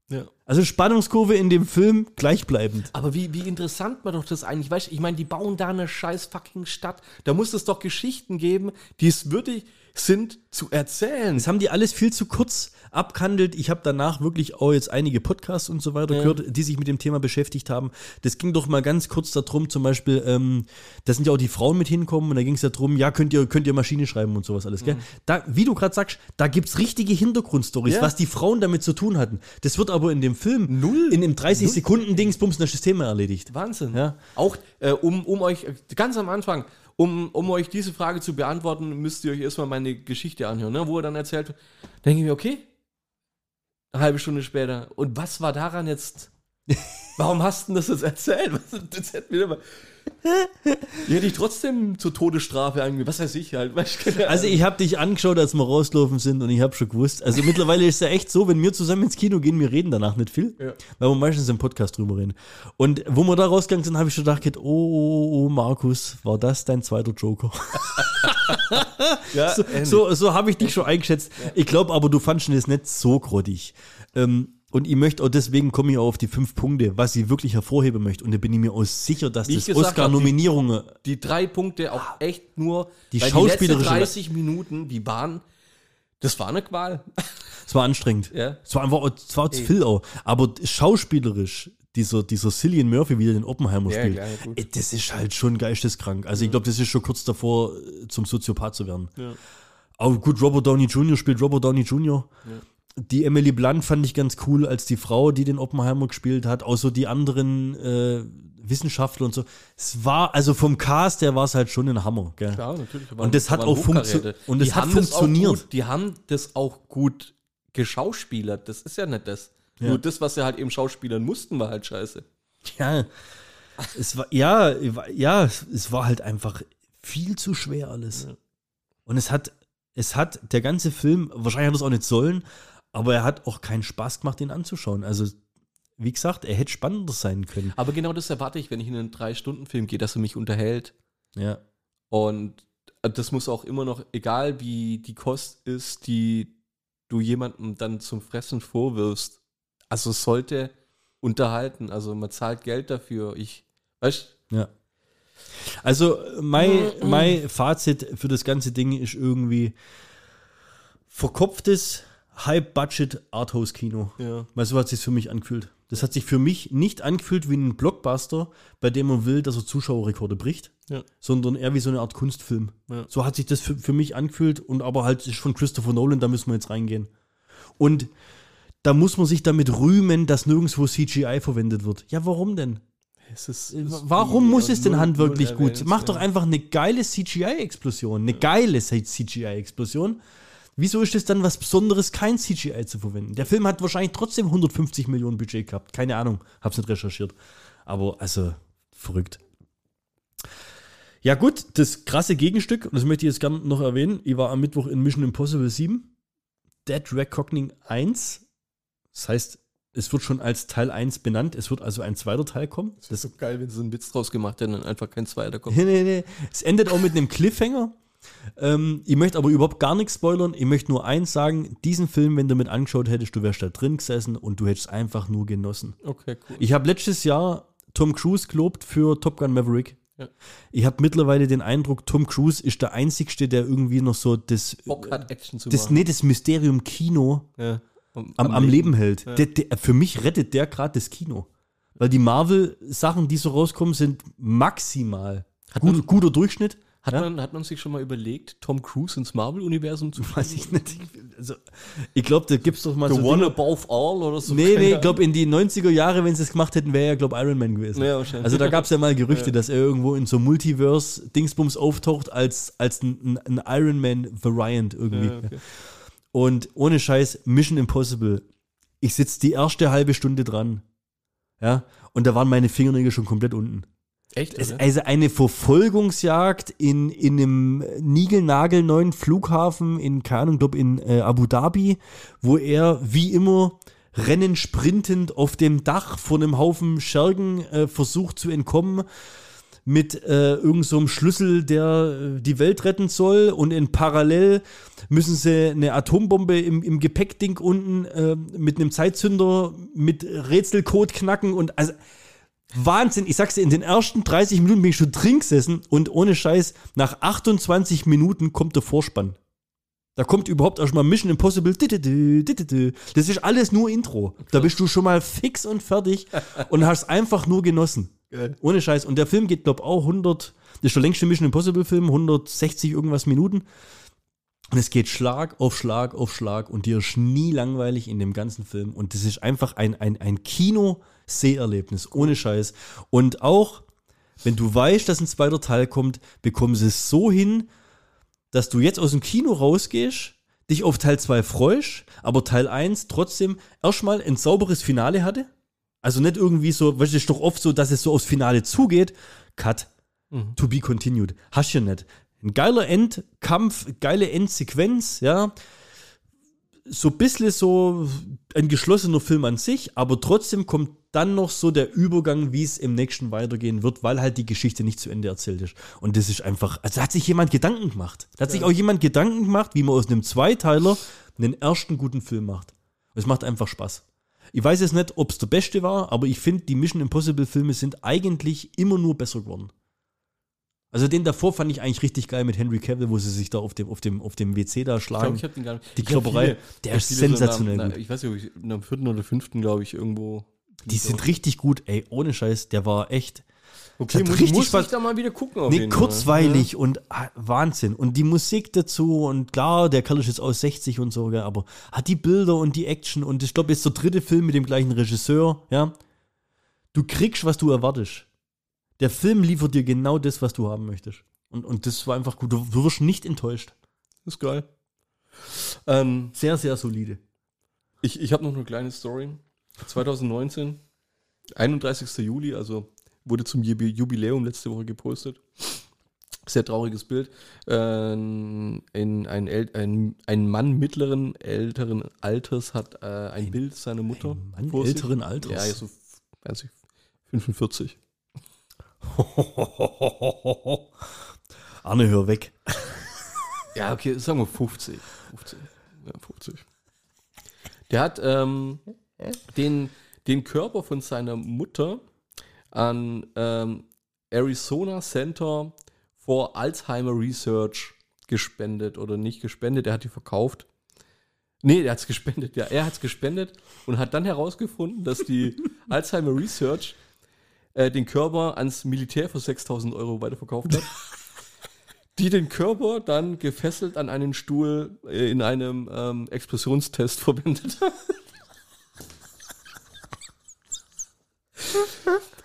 Ja. Also Spannungskurve in dem Film gleichbleibend. Aber wie, wie interessant man doch das eigentlich, weißt ich meine, die bauen da eine scheiß fucking Stadt. Da muss es doch Geschichten geben, die es würdig, sind zu erzählen. Das haben die alles viel zu kurz abgehandelt. Ich habe danach wirklich auch jetzt einige Podcasts und so weiter gehört, die sich mit dem Thema beschäftigt haben. Das ging doch mal ganz kurz darum, zum Beispiel, ähm, da sind ja auch die Frauen mit hinkommen und da ging es ja darum, ja, könnt ihr, könnt ihr Maschine schreiben und sowas alles, gell? Da, wie du gerade sagst, da gibt's richtige Hintergrundstories, Ja. was die Frauen damit zu tun hatten. Das wird aber in dem Film Null. in dem 30 Sekunden Dingsbums das Thema erledigt. Wahnsinn. Ja. Auch äh, um, um euch, ganz am Anfang, um, um euch diese Frage zu beantworten, müsst ihr euch erstmal meine Geschichte anhören, ne? wo er dann erzählt, denke ich mir, okay, eine halbe Stunde später. Und was war daran jetzt? Warum hast du das jetzt erzählt? Das hätte mir immer. Die hätte ich trotzdem zur Todesstrafe angemeldet. Was weiß ich halt. Also ich habe dich angeschaut, als wir rausgelaufen sind und ich habe schon gewusst. Also mittlerweile ist es ja echt so, wenn wir zusammen ins Kino gehen, wir reden danach nicht viel, Ja. weil wir meistens im Podcast drüber reden. Und wo wir da rausgegangen sind, habe ich schon gedacht, oh, oh, oh, Markus, war das dein zweiter Joker? ja, So, so, so habe ich dich schon eingeschätzt. Ich glaube aber, du fandest es nicht so grottig. Ähm, und ich möchte auch deswegen komme ich auch auf die fünf Punkte, was ich wirklich hervorheben möchte. Und da bin ich mir auch sicher, dass Wie das habe, die- Oscar-Nominierungen die drei Punkte auch echt nur Die schauspielerische- die letzten 30 Minuten, die waren, das war eine Qual. Es war anstrengend. Ja. Es war einfach, es war zu viel auch. Aber schauspielerisch, dieser, dieser Cillian Murphy, wie er den Oppenheimer Ja, spielt, klar, ja, das ist halt schon geisteskrank. Also ich glaube, das ist schon kurz davor, äh, zum Soziopath zu werden. Ja. Aber gut, Robert Downey Jr. spielt Robert Downey Jr. Die Emily Blunt fand ich ganz cool als die Frau, die den Oppenheimer gespielt hat. Außer die anderen äh, Wissenschaftler und so. Es war, also vom Cast, der war es halt schon ein Hammer. Gell? Ja, natürlich. Und das hat auch funktio- und das hat funktioniert. auch gut, die haben das auch gut geschauspielert. Das ist ja nicht das. Ja. Nur das, was sie halt eben schauspielern mussten, war halt scheiße. Ja, es war, ja, ja, es war halt einfach viel zu schwer alles. Und es hat, es hat, der ganze Film, wahrscheinlich hat es auch nicht sollen, aber er hat auch keinen Spaß gemacht, ihn anzuschauen. Also, wie gesagt, er hätte spannender sein können. Aber genau das erwarte ich, wenn ich in einen Drei-Stunden-Film gehe, dass er mich unterhält. Ja. Und das muss auch immer noch, egal wie die Kost ist, die du jemandem dann zum Fressen vorwirfst. Also sollte unterhalten. Also man zahlt Geld dafür. Ich, weißt Ja. Also, mein, mein Fazit für das ganze Ding ist irgendwie verkopftes High-Budget-Arthouse-Kino. Ja. Weil so hat es sich für mich angefühlt. Das hat sich für mich nicht angefühlt wie ein Blockbuster, bei dem man will, dass er Zuschauerrekorde bricht, Ja. sondern eher wie so eine Art Kunstfilm. Ja. So hat sich das für, für mich angefühlt und aber halt ist von Christopher Nolan, da müssen wir jetzt reingehen. Und da muss man sich damit rühmen, dass nirgendwo CGI verwendet wird. Ja, warum denn? Es ist, Warum muss es denn handwerklich gut? Mach doch einfach eine geile CGI-Explosion. Eine geile CGI-Explosion. Wieso ist es dann was Besonderes, kein CGI zu verwenden? Der Film hat wahrscheinlich trotzdem 150 Millionen Budget gehabt. Keine Ahnung, hab's nicht recherchiert. Aber also, verrückt. Ja, gut, das krasse Gegenstück, und das möchte ich jetzt gerne noch erwähnen. Ich war am Mittwoch in Mission Impossible 7. Dead Reckoning 1. Das heißt, es wird schon als Teil 1 benannt. Es wird also ein zweiter Teil kommen. Das ist so geil, wenn sie einen Witz draus gemacht hätten und einfach kein zweiter kommt. Nee, nee, nee. Es endet auch mit einem Cliffhanger. Ähm, ich möchte aber überhaupt gar nichts spoilern. Ich möchte nur eins sagen: Diesen Film, wenn du mit angeschaut hättest, du wärst da drin gesessen und du hättest einfach nur genossen. Okay, cool. Ich habe letztes Jahr Tom Cruise gelobt für Top Gun Maverick. Ja. Ich habe mittlerweile den Eindruck, Tom Cruise ist der Einzigste, der irgendwie noch so das, Bock hat, Action zu das, machen. nee, das Mysterium Kino Ja. am, am Leben hält. Der, der, für mich rettet der gerade das Kino. Weil die Marvel-Sachen, die so rauskommen, sind maximal gut, guter Durchschnitt. Hat, Ja? man, hat man sich schon mal überlegt, Tom Cruise ins Marvel-Universum zu Weiß ich nicht. Also, ich glaube, da gibt es doch mal The so. One Dinge- Above All oder so. Nee, nee, ich glaube, in die 90er Jahre, wenn sie es gemacht hätten, wäre er, glaube Iron Man gewesen. Ja, wahrscheinlich. Also da gab es ja mal Gerüchte, dass er irgendwo in so Multiverse-Dingsbums auftaucht als, als ein, ein Iron Man-Variant irgendwie. Ja, okay. Und ohne Scheiß, Mission Impossible. Ich sitze die erste halbe Stunde dran. Ja, und da waren meine Fingernägel schon komplett unten. Echt? Oder? also eine Verfolgungsjagd in, in einem niegelnagelneuen Flughafen in, keine Ahnung, glaub in äh, Abu Dhabi, wo er wie immer rennend, sprintend auf dem Dach vor einem Haufen Schergen äh, versucht zu entkommen mit äh, irgendeinem so Schlüssel, der äh, die Welt retten soll und in parallel müssen sie eine Atombombe im, im Gepäckding unten äh, mit einem Zeitzünder mit Rätselcode knacken und also Wahnsinn, ich sag's dir, in den ersten 30 Minuten bin ich schon drin gesessen und ohne Scheiß, nach 28 Minuten kommt der Vorspann. Da kommt überhaupt erstmal Mission Impossible. Das ist alles nur Intro. Da bist du schon mal fix und fertig und hast einfach nur genossen. Ohne Scheiß. Und der Film geht, glaube ich, auch 100, das ist der längste Mission Impossible Film, 160 irgendwas Minuten. Und es geht Schlag auf Schlag auf Schlag und dir ist nie langweilig in dem ganzen Film. Und das ist einfach ein, ein, ein Kino-Seherlebnis, ohne Scheiß. Und auch, wenn du weißt, dass ein zweiter Teil kommt, bekommen sie es so hin, dass du jetzt aus dem Kino rausgehst, dich auf Teil 2 freust, aber Teil 1 trotzdem erstmal ein sauberes Finale hatte. Also nicht irgendwie so, weißt du, es ist doch oft so, dass es so aufs Finale zugeht. Cut. To be continued. Hast du ja nicht. Ein geiler Endkampf, geile Endsequenz, ja. So ein bisschen so ein geschlossener Film an sich, aber trotzdem kommt dann noch so der Übergang, wie es im nächsten weitergehen wird, weil halt die Geschichte nicht zu Ende erzählt ist. Und das ist einfach, also da hat sich jemand Gedanken gemacht. Da hat sich auch jemand Gedanken gemacht, wie man aus einem Zweiteiler einen ersten guten Film macht. Es macht einfach Spaß. Ich weiß jetzt nicht, ob es der beste war, aber ich finde, die Mission Impossible Filme sind eigentlich immer nur besser geworden. Also den davor fand ich eigentlich richtig geil mit Henry Cavill, wo sie sich da auf dem, auf dem, auf dem WC da Ich schlagen. glaube, ich habe den gar nicht. Die ich hab Klopperei, der ich hab ist viele so sensationell nach- gut. Ich weiß nicht, ob ich am vierten oder fünften, glaube ich, irgendwo. Die sind richtig gut, ey, ohne Scheiß, der war echt Okay, muss, richtig muss was- ich da mal wieder gucken. Auf nee, Fall. kurzweilig und ah, Wahnsinn. Und die Musik dazu und klar, der Kerl ist jetzt aus 60 und so, gell, aber hat die Bilder und die Action und ich glaube, jetzt der dritte Film mit dem gleichen Regisseur, ja. Du kriegst, was du erwartest. Der Film liefert dir genau das, was du haben möchtest. Und, und das war einfach gut. Du, du wirst nicht enttäuscht. Das ist geil. Ähm, Sehr, sehr solide. ich ich habe noch eine kleine Story. 2019, 31. Juli, also wurde zum Jubi- Jubiläum letzte Woche gepostet. Sehr trauriges Bild. Ähm, in ein, El ein, ein Mann mittleren, älteren Alters hat äh, ein, Bild seiner Mutter. ein Mann vor sich. älteren Alters? Ja, ja, so weiß ich, 45. Arne, hör weg. Ja, okay, sagen wir 50. 50. Ja, 50. Der hat ähm, den, den Körper von seiner Mutter an ähm, Arizona Center for Alzheimer Research gespendet oder nicht gespendet, er hat die verkauft. Nee, er hat es gespendet, ja, er hat es gespendet und hat dann herausgefunden, dass die Alzheimer Research äh, den Körper ans Militär für 6000 Euro weiterverkauft hat. die den Körper dann gefesselt an einen Stuhl äh, in einem ähm, Explosionstest verwendet haben.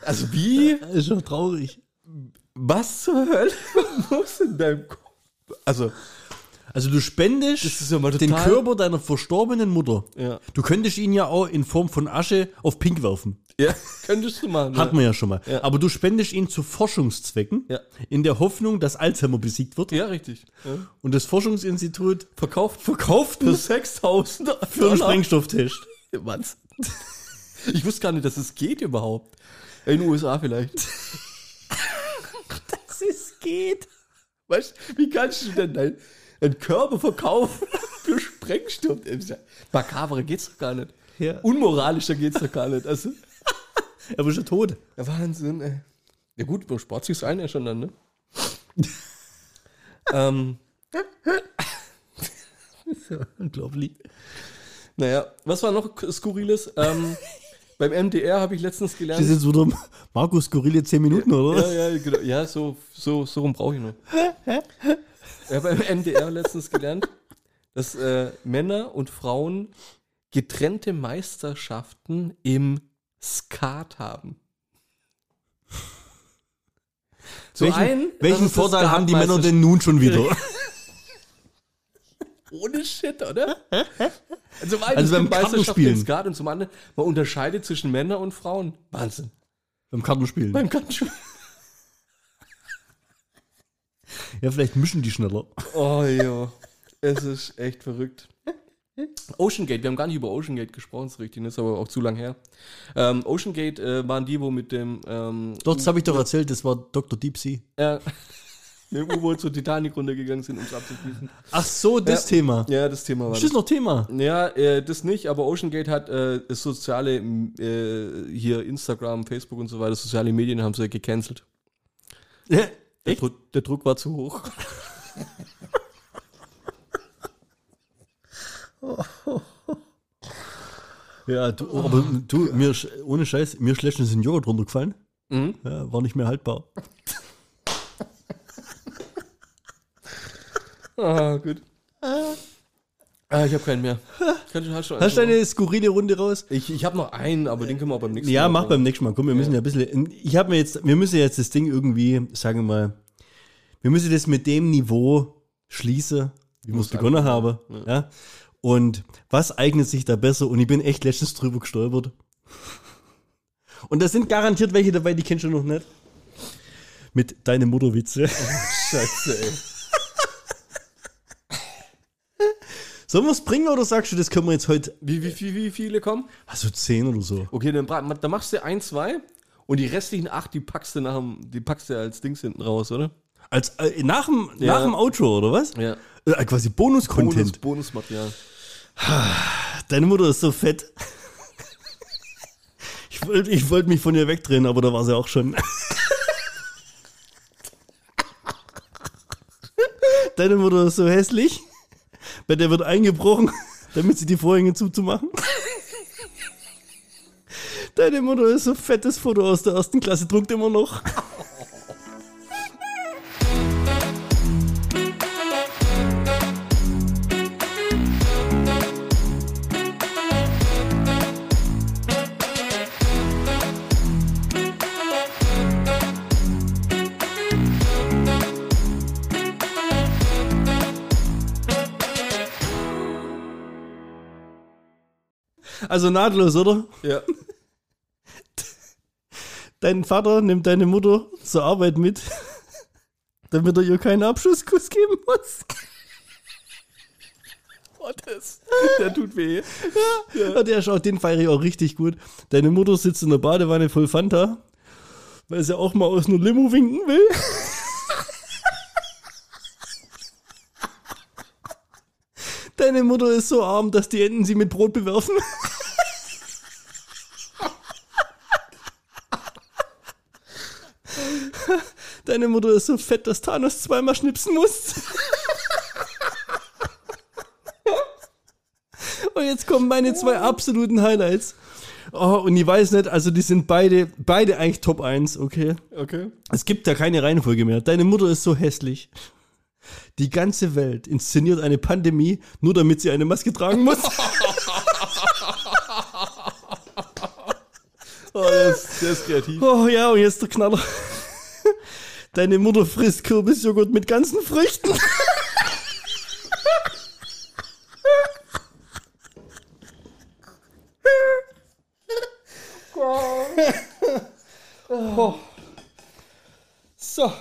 Also wie? Ist schon traurig. Was zur Hölle muss in deinem Kopf? Also, Also du spendest ja mal den Körper deiner verstorbenen Mutter. ja. Du könntest ihn ja auch in Form von Asche auf Pink werfen. Ja, könntest du machen. Hatten wir ja schon mal. Ja. Aber du spendest ihn zu Forschungszwecken, in der Hoffnung, dass Alzheimer besiegt wird. Ja, richtig. Und das Forschungsinstitut Verkauft, verkauft für ihn 6000 für einen Sprengstofftest. Was? Ich wusste gar nicht, dass es geht überhaupt. In den USA vielleicht. Dass es geht. Weißt wie kannst du denn deinen deinen Körper verkaufen für Sprengstoff? Makaberer geht's doch gar nicht. Ja. Unmoralischer geht's doch gar nicht. Also, Er ist ja tot. ja, Wahnsinn, ey. Ja gut, spart sich's ein ja schon dann, ne? ähm, Unglaublich. naja, was war noch Skurriles? Ähm, beim MDR habe ich letztens Das gelernt. ist jetzt wieder Markus Skurrile 10 Minuten, oder? Ja, ja, genau. ja so, so, so rum brauche ich noch. Ich habe beim MDR letztens gelernt, dass äh, Männer und Frauen getrennte Meisterschaften im Skat haben. Zum welchen einen, das welchen das Vorteil haben die Männer denn nun schon wieder? Ohne Shit, oder? Also, Also beim Kartenspielen. Skat und zum anderen, man unterscheidet zwischen Männern und Frauen. Wahnsinn. Beim Kartenspielen. Beim Kartenspiel. Ja, vielleicht mischen die schneller. Oh ja, es ist echt verrückt. Ocean Gate, wir haben gar nicht über Ocean Gate gesprochen, ist richtig, das ist aber auch zu lang her. Ähm, Ocean Gate äh, waren die, wo mit dem, ähm, Doch, das habe ich doch erzählt, das war Dr. Deep Sea. äh, mit dem U-Boot zur Titanic runtergegangen sind, um es abzuschließen. Ach so, das Ja. Thema. Ja, das Thema war Ist das. noch Thema? Ja, äh, das nicht, aber Ocean Gate hat äh, soziale, äh, hier Instagram, Facebook und so weiter, soziale Medien haben sie gecancelt. Ja, Der? Druck, der Druck war zu hoch. Ja, du, aber du, mir, ohne Scheiß, mir ist letztens ein Joghurt runtergefallen. Mhm. Ja, war nicht mehr haltbar. Ah, gut. Ah, ich habe keinen mehr. Kann schon, hast, schon Hast du eine skurrile Runde raus? Ich, ich habe noch einen, aber den können wir auch beim nächsten Ja, Mal mach beim nächsten Mal. Komm, wir müssen ja ein bisschen. Ich habe mir jetzt, wir müssen jetzt das Ding irgendwie, sagen wir mal, wir müssen das mit dem Niveau schließen, wie wir es begonnen haben. Ja. Und was eignet sich da besser? Und ich bin echt letztens drüber gestolpert. Und da sind garantiert welche dabei, die kennst du noch nicht. Mit deine Mutterwitze. Scheiße, ey. Sollen wir es bringen oder sagst du, das können wir jetzt heute, Wie, wie, wie, wie viele kommen? also zehn oder so? Okay, dann, dann machst du ein, zwei und die restlichen acht, die packst du, nach dem, die packst du als Dings hinten raus, oder? Als, äh, nach, dem, Ja. nach dem Outro, oder was? Ja. Äh, quasi Bonus-Content. Bonus, Bonusmaterial. Deine Mutter ist so fett. Ich wollte ich wollt mich von ihr wegdrehen, aber da war sie auch schon. Deine Mutter ist so hässlich. Bei der wird eingebrochen, damit sie die Vorhänge zuzumachen. Deine Mutter ist so fettes Foto aus der ersten Klasse, druckt immer noch. Also nahtlos, oder? Ja. Dein Vater nimmt deine Mutter zur Arbeit mit, damit er ihr keinen Abschusskuss geben muss. Oh, das, der tut weh. Ja, der schaut, den feiere ich auch richtig gut. Deine Mutter sitzt in der Badewanne voll Fanta, weil sie auch mal aus einer Limo winken will. Deine Mutter ist so arm, dass die Enten sie mit Brot bewerfen. Deine Mutter ist so fett, dass Thanos zweimal schnipsen muss. Und jetzt kommen meine zwei absoluten Highlights. Oh, und ich weiß nicht, also die sind beide, beide eigentlich Top 1, okay? Okay. Es gibt da keine Reihenfolge mehr. Deine Mutter ist so hässlich. Die ganze Welt inszeniert eine Pandemie, nur damit sie eine Maske tragen muss. Oh, der ist, der ist kreativ. Oh ja, und jetzt der Knaller. Deine Mutter frisst Kürbisjoghurt mit ganzen Früchten. So.